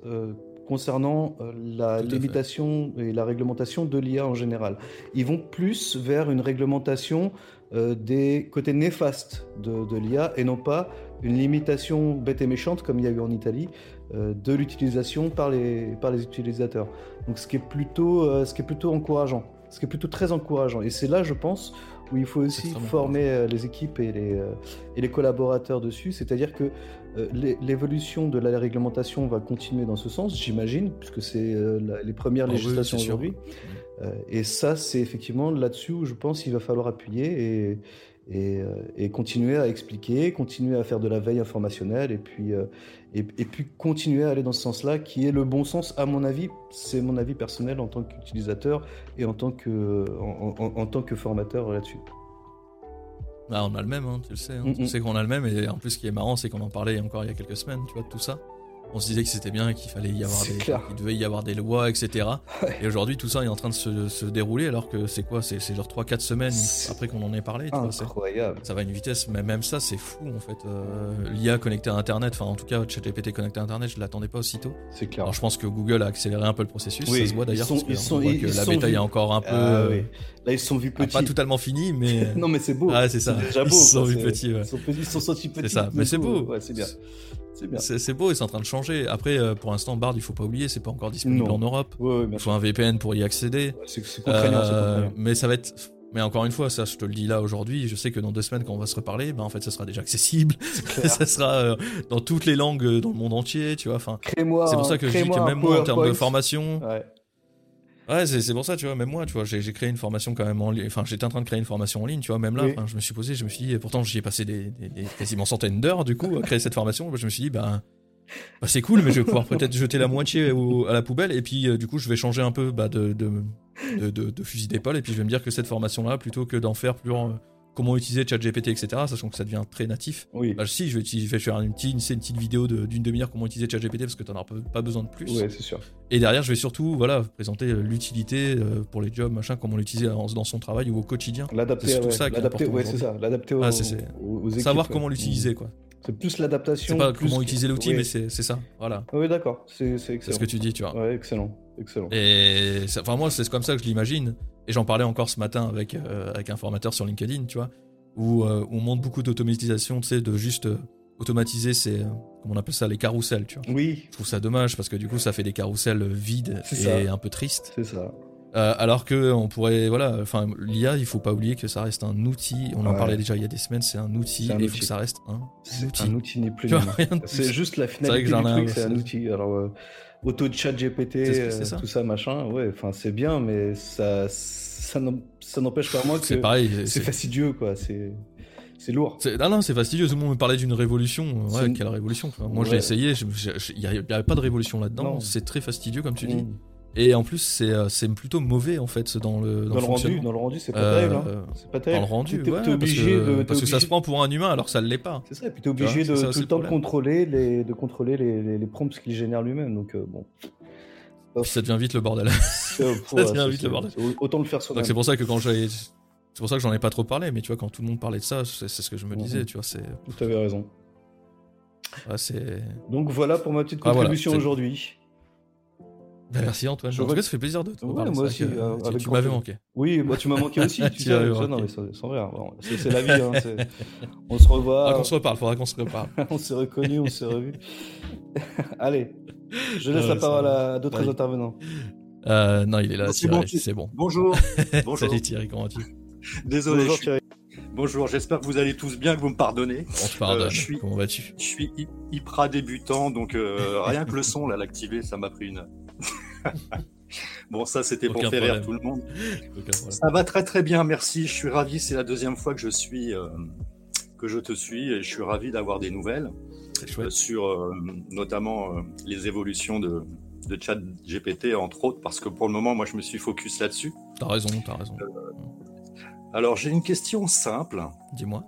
Speaker 2: concernant la limitation et la réglementation de l'IA en général. Ils vont plus vers une réglementation euh, des côtés néfastes de, l'IA et non pas une limitation bête et méchante comme il y a eu en Italie euh, de l'utilisation par les, par les utilisateurs. Donc ce qui est plutôt, euh, ce qui est plutôt encourageant, ce qui est plutôt très encourageant. Et c'est là, je pense, où il faut aussi former les équipes et les, et les collaborateurs dessus. C'est-à-dire que l'évolution de la réglementation va continuer dans ce sens, j'imagine, puisque c'est les premières ah législations aujourd'hui. Et ça, c'est effectivement là-dessus où je pense qu'il va falloir appuyer. Et, et, continuer à expliquer, continuer à faire de la veille informationnelle et puis, et, puis continuer à aller dans ce sens-là qui est le bon sens à mon avis. C'est mon avis personnel en tant qu'utilisateur et en tant que, en, tant que formateur là-dessus.
Speaker 1: Bah, on a le même, hein, tu le sais. Hein. Tu sais qu'on a le même. Et en plus, ce qui est marrant, c'est qu'on en parlait encore il y a quelques semaines, tu vois, de tout ça on se disait que c'était bien, qu'il fallait y avoir des, qu'il devait y avoir des lois, etc. Et aujourd'hui, tout ça est en train de se, dérouler, alors que c'est quoi C'est genre 3-4 semaines après qu'on en ait parlé. Tu
Speaker 2: incroyable.
Speaker 1: ça va à une vitesse, mais même ça, c'est fou en fait. Euh, L'IA connectée à Internet, enfin en tout cas, ChatGPT connecté à Internet, je l'attendais pas aussitôt.
Speaker 2: C'est clair.
Speaker 1: Alors je pense que Google a accéléré un peu le processus. ça se voit d'ailleurs. Ils, ils sont, voit que la bêta est encore un peu. Ah,
Speaker 2: euh, Là, ils sont vus petits.
Speaker 1: Pas totalement fini, mais.
Speaker 2: non, mais c'est beau.
Speaker 1: Ah, c'est ça.
Speaker 2: Déjà beau,
Speaker 1: ils sont vus petits.
Speaker 2: Ils sont, ils sont sentis petits.
Speaker 1: C'est ça, mais c'est beau.
Speaker 2: Ouais, c'est bien.
Speaker 1: C'est beau et c'est en train de changer. Après, euh, pour l'instant, Bard, il faut pas oublier, c'est pas encore disponible en Europe. il faut un VPN pour y accéder.
Speaker 2: C'est euh,
Speaker 1: mais ça va être. Mais encore une fois, ça, je te le dis là aujourd'hui. Je sais que dans deux semaines, quand on va se reparler, ben en fait, ça sera déjà accessible. ça sera euh, dans toutes les langues dans le monde entier, tu vois. Enfin, c'est pour ça que je dis que même moi, en termes de formation, ouais. Ouais, c'est pour ça, tu vois, même moi, tu vois, j'ai créé une formation quand même en ligne. Enfin, j'étais en train de créer une formation en ligne, tu vois, même là, je me suis posé, je me suis dit, et pourtant j'y ai passé des, des, quasiment centaines d'heures, du coup, à créer cette formation. Je me suis dit, bah, bah c'est cool, mais je vais pouvoir peut-être jeter la moitié à la poubelle, et puis euh, du coup, je vais changer un peu bah, de, de, de, de, fusil d'épaule, et puis je vais me dire que cette formation-là, plutôt que d'en faire plus comment utiliser ChatGPT, etc., sachant que ça devient très natif.
Speaker 2: Oui.
Speaker 1: Bah, si, je vais, je vais faire une petite, une, petite vidéo d'une demi-heure comment utiliser ChatGPT parce que tu n'en as pas besoin de plus.
Speaker 2: Oui, c'est sûr.
Speaker 1: Et derrière, je vais surtout voilà, présenter euh, l'utilité euh, pour les jobs, machin, comment l'utiliser dans son travail ou au quotidien.
Speaker 2: L'adapter,
Speaker 1: c'est
Speaker 2: ouais,
Speaker 1: ça
Speaker 2: l'adapter, ouais, c'est ça. L'adapter
Speaker 1: ah, aux, équipes, Savoir comment l'utiliser, quoi.
Speaker 2: C'est plus l'adaptation.
Speaker 1: C'est pas comment utiliser l'outil, mais c'est ça. Voilà.
Speaker 2: Oui, d'accord. C'est excellent.
Speaker 1: C'est ce que tu dis, tu vois.
Speaker 2: Ouais, excellent. excellent.
Speaker 1: Et enfin, moi, c'est comme ça que je l'imagine. Et j'en parlais encore ce matin avec, euh, avec un formateur sur LinkedIn, tu vois où euh, on montre beaucoup d'automatisation, tu sais, de juste euh, automatiser ces, comment on appelle ça, les carousels, tu vois.
Speaker 2: Oui.
Speaker 1: Je trouve ça dommage parce que du coup, ça fait des carousels vides et un peu tristes.
Speaker 2: C'est ça.
Speaker 1: alors que on pourrait, voilà, enfin, l'IA, il faut pas oublier que ça reste un outil. On en parlait déjà il y a des semaines, c'est un outil et il faut que ça reste un outil.
Speaker 2: Un outil n'est plus. C'est juste la finalité du truc, c'est un outil. Alors, auto chat GPT, tout ça, machin, ouais, enfin, c'est bien, mais ça ça n'empêche pas moi que
Speaker 1: c'est
Speaker 2: fastidieux, quoi. C'est c'est lourd.
Speaker 1: Non, non, c'est fastidieux. Tout le monde me parlait d'une révolution. Ouais, quelle révolution Moi, j'ai essayé. Il n'y avait pas de révolution là-dedans. C'est très fastidieux, comme tu dis. Et en plus, c'est euh, plutôt mauvais en fait dans le
Speaker 2: dans, le rendu. Dans le rendu, c'est pas. Hein. C'est pas terrible.
Speaker 1: Dans le rendu, ouais, obligé parce, que, de, parce que ça se prend pour un humain alors que ça ne l'est pas.
Speaker 2: C'est ça. Et puis t'es obligé de tout le temps contrôler les de contrôler les, les, prompts qu'il génère lui-même. Donc euh, bon
Speaker 1: ça devient vite le bordel. ça devient vite le bordel.
Speaker 2: Autant le faire soi-même.
Speaker 1: C'est pour ça que quand j'ai. C'est pour ça que j'en ai pas trop parlé, mais tu vois, quand tout le monde parlait de ça, c'est ce que je me disais, tu vois, c'est.
Speaker 2: Tu avais raison.
Speaker 1: c'est.
Speaker 2: Donc voilà pour ma petite ah, contribution aujourd'hui.
Speaker 1: Bah, merci Antoine. En tout cas, ça fait plaisir de te ouais, Moi aussi. Euh, tu, m'avais manqué.
Speaker 2: Oui, moi tu m'as manqué aussi. tu sais, non, mais sans vrai. C'est la vie. Hein, on se revoit.
Speaker 1: Faudra qu'on se reparle. Faudra qu'on se reparle.
Speaker 2: on s'est reconnus, on s'est revus. Allez. Je laisse la parole à d'autres intervenants.
Speaker 1: Euh, non, il est là, c'est bon.
Speaker 3: Bonjour.
Speaker 1: Bonjour. Salut Thierry, comment vas-tu?
Speaker 3: Désolé. Bonjour, Thierry. Bonjour, j'espère que vous allez tous bien, que vous me pardonnez.
Speaker 1: On te pardonne. Euh, je suis, comment vas-tu?
Speaker 3: Je suis hyper débutant, donc euh, rien que le son, là, l'activer, ça m'a pris une. bon, ça, c'était pour faire rire tout le monde. Ça va très très bien, merci. Je suis ravi. C'est la deuxième fois que je suis, que je te suis, et je suis ravi d'avoir des nouvelles. Euh, sur euh, notamment euh, les évolutions de, de chat GPT, entre autres, parce que pour le moment, moi, je me suis focus là-dessus.
Speaker 1: T'as raison, t'as raison.
Speaker 3: alors, j'ai une question simple.
Speaker 1: Dis-moi.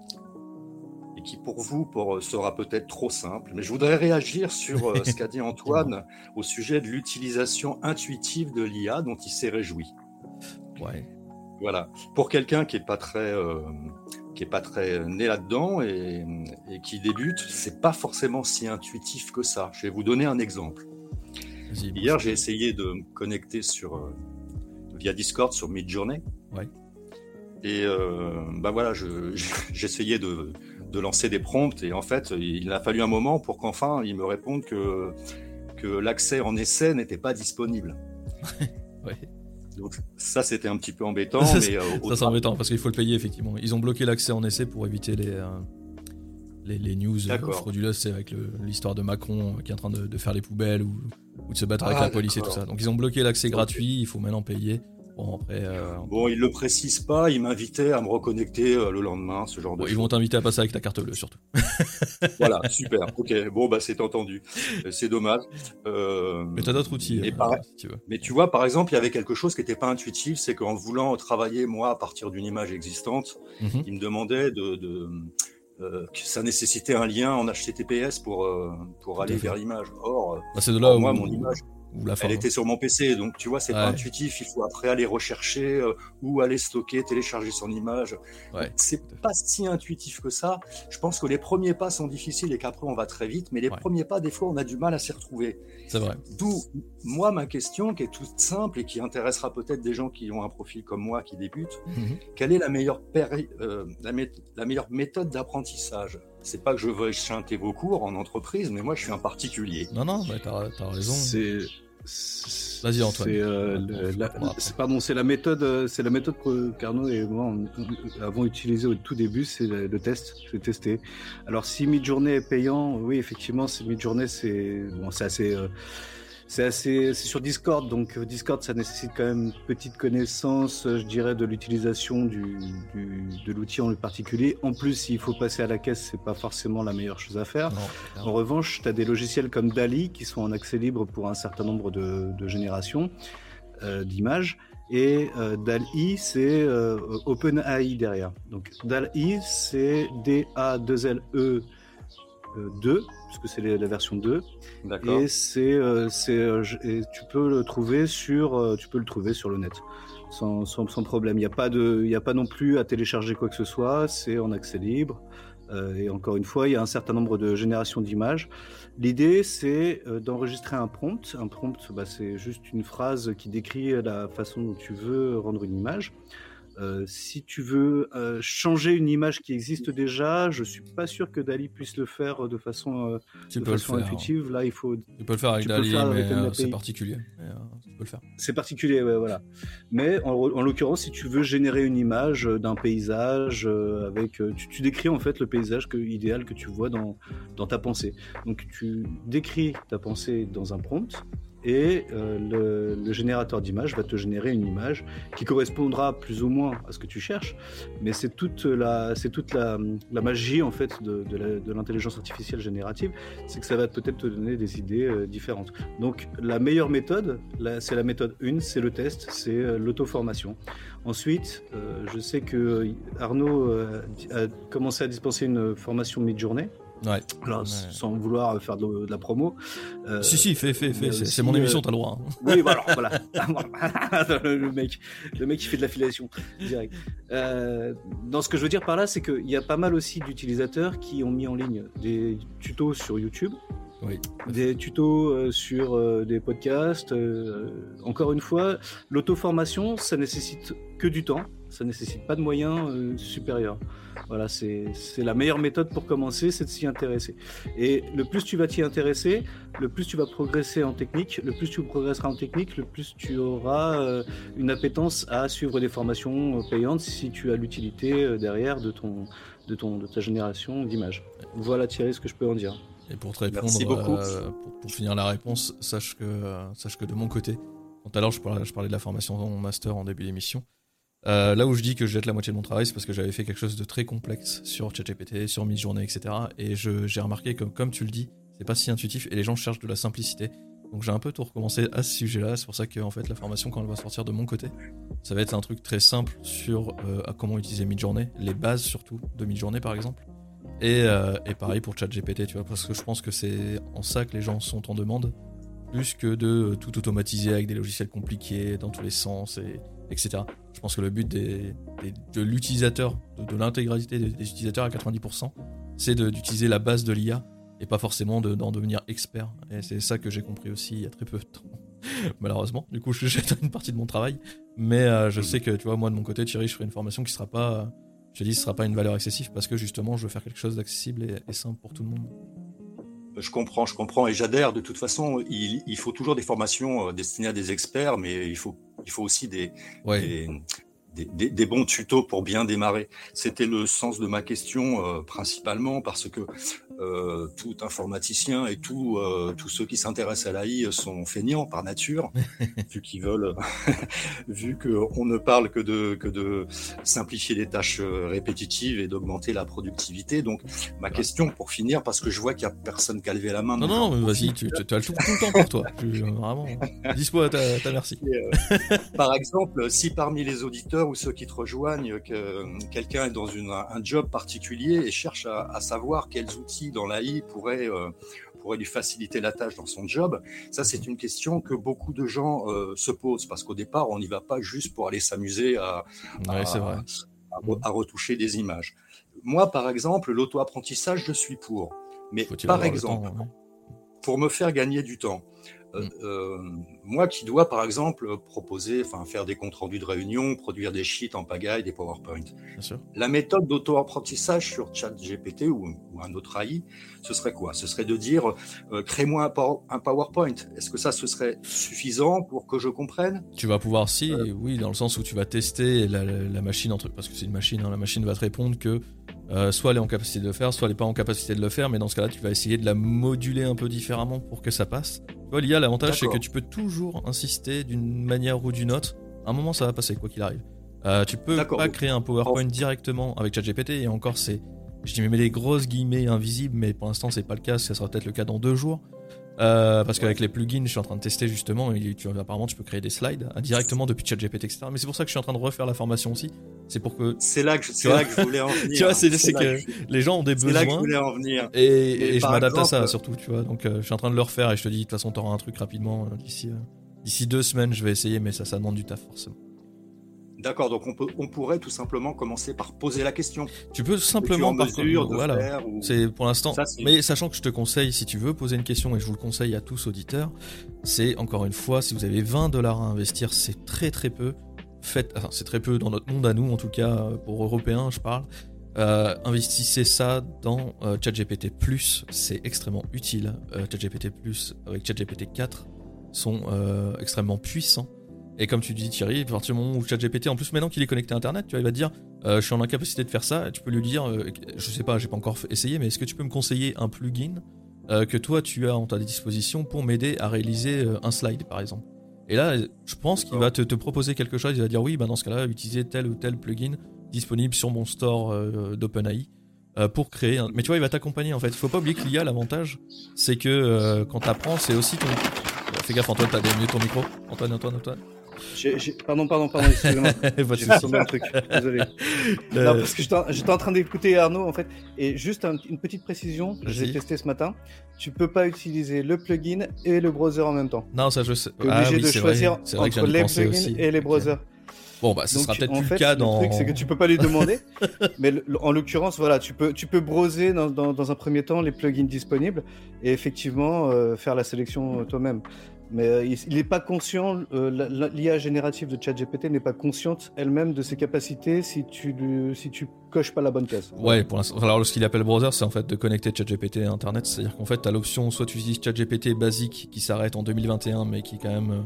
Speaker 3: Qui, pour vous, pour, sera peut-être trop simple. Mais je voudrais réagir sur ce qu'a dit Antoine au sujet de l'utilisation intuitive de l'IA dont il s'est réjoui.
Speaker 1: Ouais.
Speaker 3: Voilà. Pour quelqu'un qui n'est pas très qui est pas très né là-dedans et, qui débute, c'est pas forcément si intuitif que ça. Je vais vous donner un exemple. Hier, j'ai essayé de me connecter sur euh, via Discord sur Midjourney.
Speaker 1: Ouais.
Speaker 3: Et euh, bah voilà, j'essayais de, de, lancer des prompts et en fait, il a fallu un moment pour qu'enfin il me réponde que que l'accès en essai n'était pas disponible.
Speaker 1: ouais.
Speaker 3: Donc ça, c'était un petit peu embêtant. mais,
Speaker 1: euh, ça, c'est embêtant parce qu'il faut le payer, effectivement. Ils ont bloqué l'accès en essai pour éviter les, euh, les, les, news frauduleuses. C'est avec l'histoire de Macron qui est en train de, faire les poubelles ou, ou de se battre avec ah, la police et tout ça. Donc ils ont bloqué l'accès gratuit, il faut maintenant payer. Bon, après. Euh,
Speaker 3: bon, ils le précisent pas. Ils m'invitaient à me reconnecter le lendemain, ce genre de.
Speaker 1: ils vont t'inviter à passer avec ta carte bleue, surtout.
Speaker 3: voilà, super. Ok, bon, bah c'est entendu. C'est dommage.
Speaker 1: Mais tu as d'autres outils.
Speaker 3: si tu veux. Mais tu vois, par exemple, il y avait quelque chose qui n'était pas intuitif, c'est qu'en voulant travailler moi à partir d'une image existante, mhm. il me demandait de, que ça nécessitait un lien en HTTPS pour, pour aller vers l'image. Or,
Speaker 1: bah, c'est de là
Speaker 3: moi, mon image elle était sur mon PC, donc tu vois, c'est pas intuitif. Il faut après aller rechercher euh, ou aller stocker, télécharger son image.
Speaker 1: Ouais.
Speaker 3: C'est pas si intuitif que ça. Je pense que les premiers pas sont difficiles et qu'après on va très vite, mais les premiers pas, des fois, on a du mal à s'y retrouver.
Speaker 1: C'est vrai.
Speaker 3: D'où moi ma question qui est toute simple et qui intéressera peut-être des gens qui ont un profil comme moi qui débutent. Mhm. Quelle est la meilleure, euh, la meilleure méthode d'apprentissage? C'est pas que je veux chanter vos cours en entreprise, mais moi je suis un particulier.
Speaker 1: Non, non, mais t'as as raison.
Speaker 2: C'est
Speaker 1: Vas-y Antoine.
Speaker 2: C'est euh, pardon, c'est la méthode, euh, c'est la méthode que Carnot et moi avons utilisée au tout début, c'est le, test. Je vais tester. Alors si Midjourney est payant, oui effectivement, Midjourney c'est bon, c'est assez euh, c'est assez, c'est sur Discord, donc euh, Discord ça nécessite quand même une petite connaissance, euh, je dirais, de l'utilisation du, du, de l'outil en particulier. En plus, s'il faut passer à la caisse, c'est pas forcément la meilleure chose à faire. en revanche, tu as des logiciels comme DALI qui sont en accès libre pour un certain nombre de, de générations euh, d'images. Et euh, DALI, c'est euh, OpenAI derrière. Donc DALI, c'est D-A-2-L-E 2 que c'est la version 2. Et c'est, euh, euh, tu peux le trouver sur, euh, tu peux le trouver sur le net, sans, sans, problème. Il n'y a pas de, il a pas non plus à télécharger quoi que ce soit. C'est en accès libre. et encore une fois, il y a un certain nombre de générations d'images. L'idée, c'est d'enregistrer un prompt. Un prompt, bah, c'est juste une phrase qui décrit la façon dont tu veux rendre une image. Euh, si tu veux euh, changer une image qui existe déjà, je suis pas sûr que Dali puisse le faire de façon, euh, de façon intuitive. Là, il faut.
Speaker 1: Tu peux le faire avec Dali, mais c'est particulier.
Speaker 2: C'est particulier, ouais, voilà. Mais en, l'occurrence, si tu veux générer une image d'un paysage avec, tu, décris en fait le paysage que, idéal que tu vois dans, dans ta pensée. Donc, tu décris ta pensée dans un prompt et euh, le, générateur d'image va te générer une image qui correspondra plus ou moins à ce que tu cherches, mais c'est toute la, c'est toute la, magie en fait de, l'intelligence artificielle générative, c'est que ça va peut-être te donner des idées euh, différentes. Donc la meilleure méthode, c'est la méthode 1, c'est le test, c'est euh, l'auto-formation. Ensuite, je sais que Arnaud a commencé à dispenser une formation mid-journée.
Speaker 1: Ouais.
Speaker 2: Sans vouloir faire de, la promo.
Speaker 1: Euh, si, si, fais, fais, fais. C'est mon émission, euh, t'as le droit. Hein.
Speaker 2: Oui, voilà. voilà. le, mec, le mec qui fait de l'affiliation direct. Euh, dans ce que je veux dire par là, c'est qu'il y a pas mal aussi d'utilisateurs qui ont mis en ligne des tutos sur YouTube.
Speaker 1: Oui.
Speaker 2: Des tutos sur des podcasts. encore une fois, l'auto-formation, ça nécessite que du temps ça nécessite pas de moyens euh, supérieurs. Voilà, c'est la meilleure méthode pour commencer, c'est de s'y intéresser. Et le plus tu vas t'y intéresser, le plus tu vas progresser en technique, le plus tu progresseras en technique, le plus tu auras euh, une appétence à suivre des formations euh, payantes si tu as l'utilité derrière de, ton, de, ton, de ta génération d'images. Voilà Thierry ce que je peux en dire.
Speaker 1: Et pour te répondre, pour, finir la réponse, sache que, sache que de mon côté, tout à l'heure je parlais, je parlais de la formation master en début d'émission, euh, là où je dis que je jette la moitié de mon travail, c'est parce que j'avais fait quelque chose de très complexe sur ChatGPT, sur Midjourney, etc. Et j'ai remarqué que, comme tu le dis, c'est pas si intuitif et les gens cherchent de la simplicité. Donc j'ai un peu tout recommencé à ce sujet-là. C'est pour ça que en fait la formation quand elle va sortir de mon côté, ça va être un truc très simple sur euh, comment utiliser Midjourney, les bases surtout de Midjourney par exemple. Et, euh, et pareil pour ChatGPT, tu vois, parce que je pense que c'est en ça que les gens sont en demande, plus que de tout automatiser avec des logiciels compliqués dans tous les sens et etc. Je pense que le but de l'utilisateur, de, l'intégralité des, utilisateurs à 90%, c'est d'utiliser la base de l'IA et pas forcément d'en devenir expert. Et c'est ça que j'ai compris aussi il y a très peu de temps, malheureusement. Du coup, je jette une partie de mon travail. Mais euh, je sais que, tu vois, moi de mon côté, Thierry, je ferai une formation qui sera pas, je dis, ce sera pas une valeur excessive parce que justement, je veux faire quelque chose d'accessible et simple pour tout le monde.
Speaker 3: Je comprends, je comprends et j'adhère. De toute façon, il, faut toujours des formations euh, destinées à des experts, mais il faut, il faut aussi des, des, bons tutos pour bien démarrer. C'était le sens de ma question euh, principalement parce que euh, tout informaticien et tout, euh, tous ceux qui s'intéressent à l'AI sont feignants par nature, vu qu'ils veulent, vu qu'on ne parle que de, que de simplifier les tâches euh, répétitives et d'augmenter la productivité. Donc, ma question pour finir, parce que je vois qu'il n'y a personne qui a levé la main.
Speaker 1: Non, non, vas-y, tu, tu, as tout, le temps pour toi. vraiment, dispo à ta, ta merci.
Speaker 3: par exemple, si parmi les auditeurs ou ceux qui te rejoignent, que, quelqu'un est dans une, un job particulier et cherche à, à savoir quels outils dans l'AI pourrait, euh, pourrait lui faciliter la tâche dans son job Ça, c'est une question que beaucoup de gens euh, se posent parce qu'au départ, on n'y va pas juste pour aller s'amuser à, à, retoucher des images. Moi, par exemple, l'auto-apprentissage, je suis pour. Mais par exemple, pour me faire gagner du temps, euh, mm. euh, moi qui dois, par exemple, proposer, enfin, faire des comptes rendus de réunion, produire des sheets en pagaille, des PowerPoint. La méthode d'auto-apprentissage sur ChatGPT ou, ou un autre AI, ce serait quoi? Ce serait de dire, euh, crée-moi un, PowerPoint. Est-ce que ça, ce serait suffisant pour que je comprenne?
Speaker 1: Tu vas pouvoir, si, oui, dans le sens où tu vas tester la, machine entre, parce que c'est une machine, hein, la machine va te répondre que soit elle est en capacité de le faire, soit elle n'est pas en capacité de le faire, mais dans ce cas-là, tu vas essayer de la moduler un peu différemment pour que ça passe. L'IA, l'avantage, c'est que tu peux toujours insister d'une manière ou d'une autre. À un moment, ça va passer, quoi qu'il arrive. Euh, tu peux pas créer un PowerPoint directement avec ChatGPT, et encore, c'est. Je dis, mais les grosses guillemets invisibles, mais pour l'instant, c'est pas le cas, ça sera peut-être le cas dans deux jours. Euh, parce qu'avec les plugins, je suis en train de tester justement, et tu, apparemment tu peux créer des slides hein, directement depuis ChatGPT, etc. Mais c'est pour ça que je suis en train de refaire la formation aussi. C'est pour que.
Speaker 3: C'est là que, je, là que je voulais en venir.
Speaker 1: tu vois, c'est que, les gens ont des besoins.
Speaker 3: C'est là que je voulais en venir.
Speaker 1: Et, je m'adapte à ça surtout, tu vois. Donc euh, je suis en train de le refaire et je te dis, de toute façon, t'auras un truc rapidement euh, d'ici. d'ici deux semaines, je vais essayer, mais ça, ça demande du taf forcément.
Speaker 3: D'accord, donc on, peut, on pourrait tout simplement commencer par poser la question.
Speaker 1: Tu peux simplement par mesure voilà. C'est pour l'instant. Mais sachant que je te conseille, si tu veux poser une question, et je vous le conseille à tous auditeurs, c'est encore une fois, si vous avez 20 dollars à investir, c'est très très peu. Faites, enfin, c'est très peu dans notre monde à nous, en tout cas pour Européens, je parle. Euh, investissez ça dans euh, ChatGPT Plus, c'est extrêmement utile. Euh, ChatGPT Plus avec ChatGPT 4 sont extrêmement puissants. Et comme tu dis Thierry, à partir du moment où ChatGPT, en plus maintenant qu'il est connecté à Internet, tu vois, il va te dire, euh, je suis en incapacité de faire ça, tu peux lui dire, euh, je sais pas, j'ai pas encore essayé, mais est-ce que tu peux me conseiller un plugin euh, que toi tu as en ta disposition pour m'aider à réaliser un slide par exemple? Et là, je pense qu'il va te, proposer quelque chose, il va dire oui, bah dans ce cas-là, utiliser tel ou tel plugin disponible sur mon store d'OpenAI pour créer un... Mais tu vois, il va t'accompagner en fait. Il faut pas oublier qu'il y a l'avantage, c'est que quand tu apprends, c'est aussi ton... Fais gaffe Antoine, t'as mieux ton micro. Antoine, Antoine, Antoine.
Speaker 2: Pardon, pardon, pardon, excusez-moi. j'ai un truc, désolé. Euh, non, parce que j'étais en train d'écouter Arnaud, en fait, et juste une petite précision, j'ai testé ce matin, tu peux pas utiliser le plugin et le browser en même temps.
Speaker 1: Non, ça je sais.
Speaker 2: Tu es obligé ah de choisir entre les plugins et les browsers.
Speaker 1: Bon, bah, ce sera peut-être plus le cas dans.
Speaker 2: Le truc, c'est que tu peux pas lui demander. mais en l'occurrence, voilà, tu peux, tu peux browser dans, dans, un premier temps les plugins disponibles et effectivement euh, faire la sélection toi-même. Mais euh, il n'est pas conscient, euh, l'IA générative de ChatGPT n'est pas consciente elle-même de ses capacités si tu si tu coches pas la bonne case.
Speaker 1: Ouais, pour l'instant. Alors, ce qu'il appelle browser, c'est en fait de connecter ChatGPT à Internet. C'est-à-dire qu'en fait, tu as l'option, soit tu utilises ChatGPT basique qui s'arrête en 2021, mais qui est quand même, euh,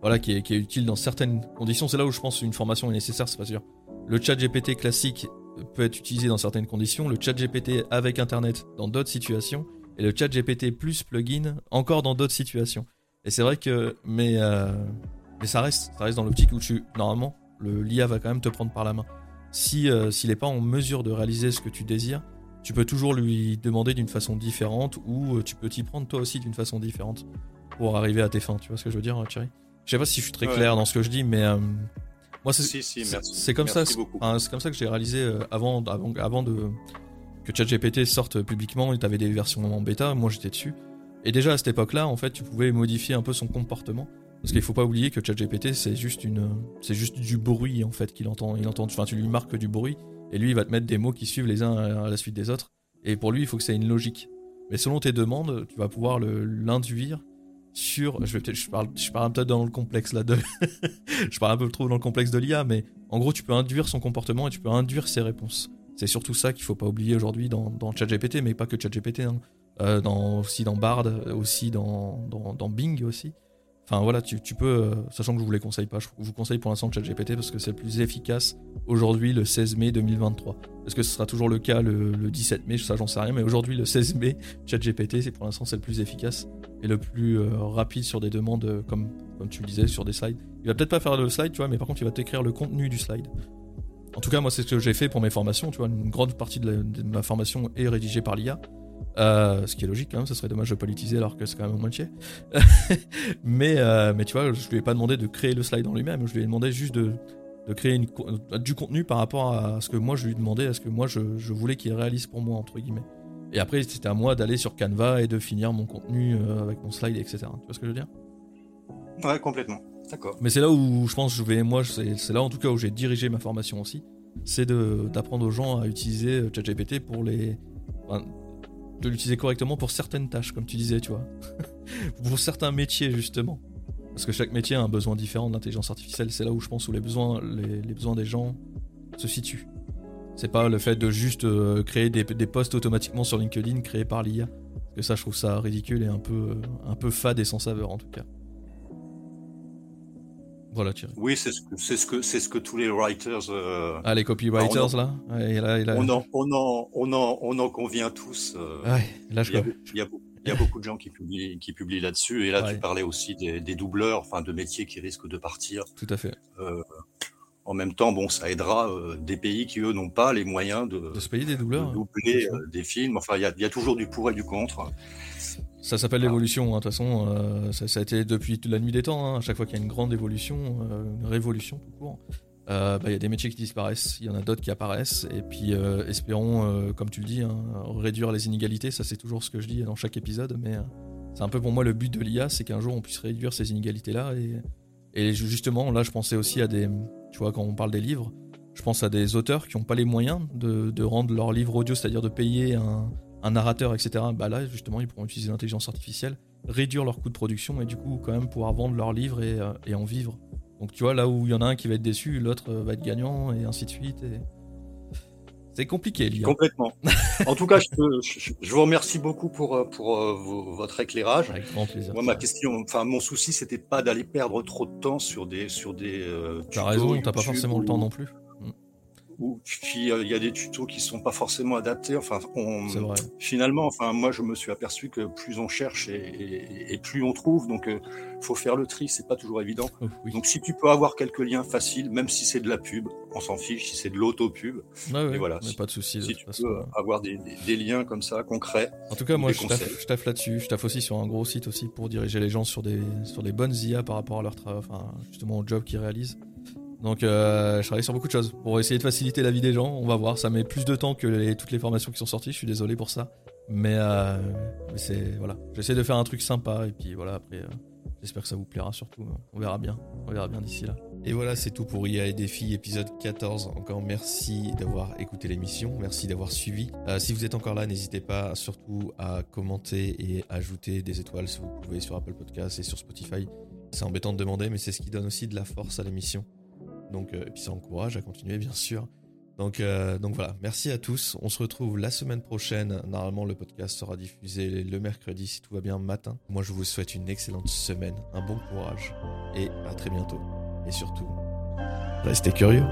Speaker 1: voilà, qui est, utile dans certaines conditions. C'est là où je pense une formation est nécessaire, c'est pas sûr. Le ChatGPT classique peut être utilisé dans certaines conditions. Le ChatGPT avec Internet dans d'autres situations. Et le ChatGPT plus plugin encore dans d'autres situations. Et c'est vrai que, mais, euh, mais ça reste, ça reste dans l'optique où tu, normalement, le l'IA va quand même te prendre par la main. Si euh, s'il n'est pas en mesure de réaliser ce que tu désires, tu peux toujours lui demander d'une façon différente ou euh, tu peux t'y prendre toi aussi d'une façon différente pour arriver à tes fins. Tu vois ce que je veux dire, Thierry? Je sais pas si je suis très clair dans ce que je dis, mais moi c'est c'est comme ça. c'est comme ça que j'ai réalisé avant, avant, avant de que ChatGPT sorte publiquement. Tu avais des versions en bêta, moi j'étais dessus. Et déjà à cette époque-là, en fait, tu pouvais modifier un peu son comportement. Parce qu'il faut pas oublier que ChatGPT, c'est juste une, c'est juste du bruit en fait qu'il entend. Il entend, enfin, tu lui marques du bruit, et lui, il va te mettre des mots qui suivent les uns à la suite des autres. Et pour lui, il faut que ça ait une logique. Mais selon tes demandes, tu vas pouvoir l'induire sur. Je vais parle, peut-être dans le complexe là de. je parle un peu trop dans le complexe de l'IA, mais en gros, tu peux induire son comportement et tu peux induire ses réponses. C'est surtout ça qu'il faut pas oublier aujourd'hui dans, dans ChatGPT, mais pas que ChatGPT. Hein. Euh, aussi dans Bard, aussi dans, dans, Bing aussi. Enfin voilà, tu, peux, euh, sachant que je vous les conseille pas, je vous conseille pour l'instant ChatGPT parce que c'est le plus efficace aujourd'hui le 16 mai 2023. Est-ce que ce sera toujours le cas le, 17 mai Ça j'en sais rien, mais aujourd'hui le 16 mai, ChatGPT c'est pour l'instant c'est le plus efficace et le plus euh, rapide sur des demandes comme, comme tu le disais sur des slides. Il va peut-être pas faire le slide, tu vois, mais par contre il va t'écrire le contenu du slide. En tout cas, moi c'est ce que j'ai fait pour mes formations, tu vois, une grande partie de ma formation est rédigée par l'IA. Euh, ce qui est logique quand même, ce serait dommage de pas l'utiliser alors que c'est quand même moitié. mais, euh, mais tu vois, je lui ai pas demandé de créer le slide en lui-même, je lui ai demandé juste de, de créer une, du contenu par rapport à ce que moi je lui demandais, à ce que moi je, je voulais qu'il réalise pour moi, entre guillemets. Et après, c'était à moi d'aller sur Canva et de finir mon contenu euh, avec mon slide, etc. Tu vois ce que je veux dire?
Speaker 3: Ouais, complètement. D'accord.
Speaker 1: Mais c'est là où je pense, je vais, moi, c'est là en tout cas où j'ai dirigé ma formation aussi. C'est d'apprendre aux gens à utiliser ChatGPT pour les de l'utiliser correctement pour certaines tâches, comme tu disais, tu vois. pour certains métiers, justement. Parce que chaque métier a un besoin différent de l'intelligence artificielle. C'est là où je pense où les besoins, les, besoins des gens se situent. C'est pas le fait de juste euh, créer des, des, posts automatiquement sur LinkedIn créés par l'IA. Parce que ça, je trouve ça ridicule et un peu, un peu fade et sans saveur, en tout cas. Voilà, Thierry.
Speaker 3: Oui, c'est ce que c'est ce que c'est ce que tous les writers. Euh,
Speaker 1: ah, les copywriters là,
Speaker 3: On, en, on, en, on, en, on en convient tous.
Speaker 1: Euh, ouais, là je
Speaker 3: il, y a, il, y a, beaucoup de gens qui publient qui publient là-dessus. Et là, tu parlais aussi des, des, doubleurs, enfin de métiers qui risquent de partir.
Speaker 1: Tout à fait.
Speaker 3: Euh, en même temps, bon, ça aidera euh, des pays qui eux n'ont pas les moyens de,
Speaker 1: de se payer des doubleurs,
Speaker 3: de doubler euh, des films. Enfin, il y a, y a toujours du pour et du contre.
Speaker 1: Ça s'appelle l'évolution, hein. de toute façon, euh, ça, a été depuis la nuit des temps, hein. à chaque fois qu'il y a une grande évolution, une révolution tout court, bah, il y a des métiers qui disparaissent, il y en a d'autres qui apparaissent, et puis espérons, comme tu le dis, hein, réduire les inégalités, ça c'est toujours ce que je dis dans chaque épisode, mais c'est un peu pour moi le but de l'IA, c'est qu'un jour on puisse réduire ces inégalités-là, et, et, justement, là je pensais aussi à des, tu vois, quand on parle des livres, je pense à des auteurs qui n'ont pas les moyens de, rendre leur livre audio, c'est-à-dire de payer un narrateur, etc., bah là, justement, ils pourront utiliser l'intelligence artificielle, réduire leur coût de production et du coup, quand même, pouvoir vendre leurs livres euh, et, en vivre. Donc, tu vois, là où il y en a un qui va être déçu, l'autre euh, va être gagnant et ainsi de suite. C'est compliqué, l'IA.
Speaker 3: Complètement. en tout cas, je, vous remercie beaucoup pour, euh, pour votre éclairage.
Speaker 1: Avec grand plaisir.
Speaker 3: Moi, ma question, enfin, mon souci, c'était pas d'aller perdre trop de temps sur des. Sur des
Speaker 1: T'as raison, t'as pas forcément le temps non plus
Speaker 3: puis euh, il y a des tutos qui sont pas forcément adaptés. Enfin, on, finalement, enfin, moi, je me suis aperçu que plus on cherche et, plus on trouve. Donc, il euh, faut faire le tri. C'est pas toujours évident. Oh, donc, si tu peux avoir quelques liens faciles, même si c'est de la pub, on s'en fiche. Si c'est de l'auto-pub,
Speaker 1: ouais, voilà. pas de souci.
Speaker 3: Si tu peux avoir des, liens comme ça concrets.
Speaker 1: En tout cas, moi, je taffe, là-dessus. Je taffe aussi sur un gros site aussi pour diriger les gens sur des sur des bonnes IA par rapport à leur travail, enfin, justement au job qu'ils réalisent. Donc euh, je travaille sur beaucoup de choses pour essayer de faciliter la vie des gens. On va voir, ça met plus de temps que toutes les formations qui sont sorties. Je suis désolé pour ça, mais, euh, c'est voilà. J'essaie de faire un truc sympa et puis voilà après. Euh, j'espère que ça vous plaira surtout. On verra bien. On verra bien d'ici là. Et voilà, c'est tout pour IA et Défi, épisode 14. Encore merci d'avoir écouté l'émission, merci d'avoir suivi. si vous êtes encore là, n'hésitez pas surtout à commenter et ajouter des étoiles si vous pouvez sur Apple Podcasts et sur Spotify. C'est embêtant de demander, mais c'est ce qui donne aussi de la force à l'émission. Donc, euh, et puis ça encourage à continuer, bien sûr. Donc, euh, donc voilà, merci à tous. On se retrouve la semaine prochaine. Normalement, le podcast sera diffusé le mercredi, si tout va bien, matin. Moi, je vous souhaite une excellente semaine, un bon courage et à très bientôt. Et surtout, restez curieux.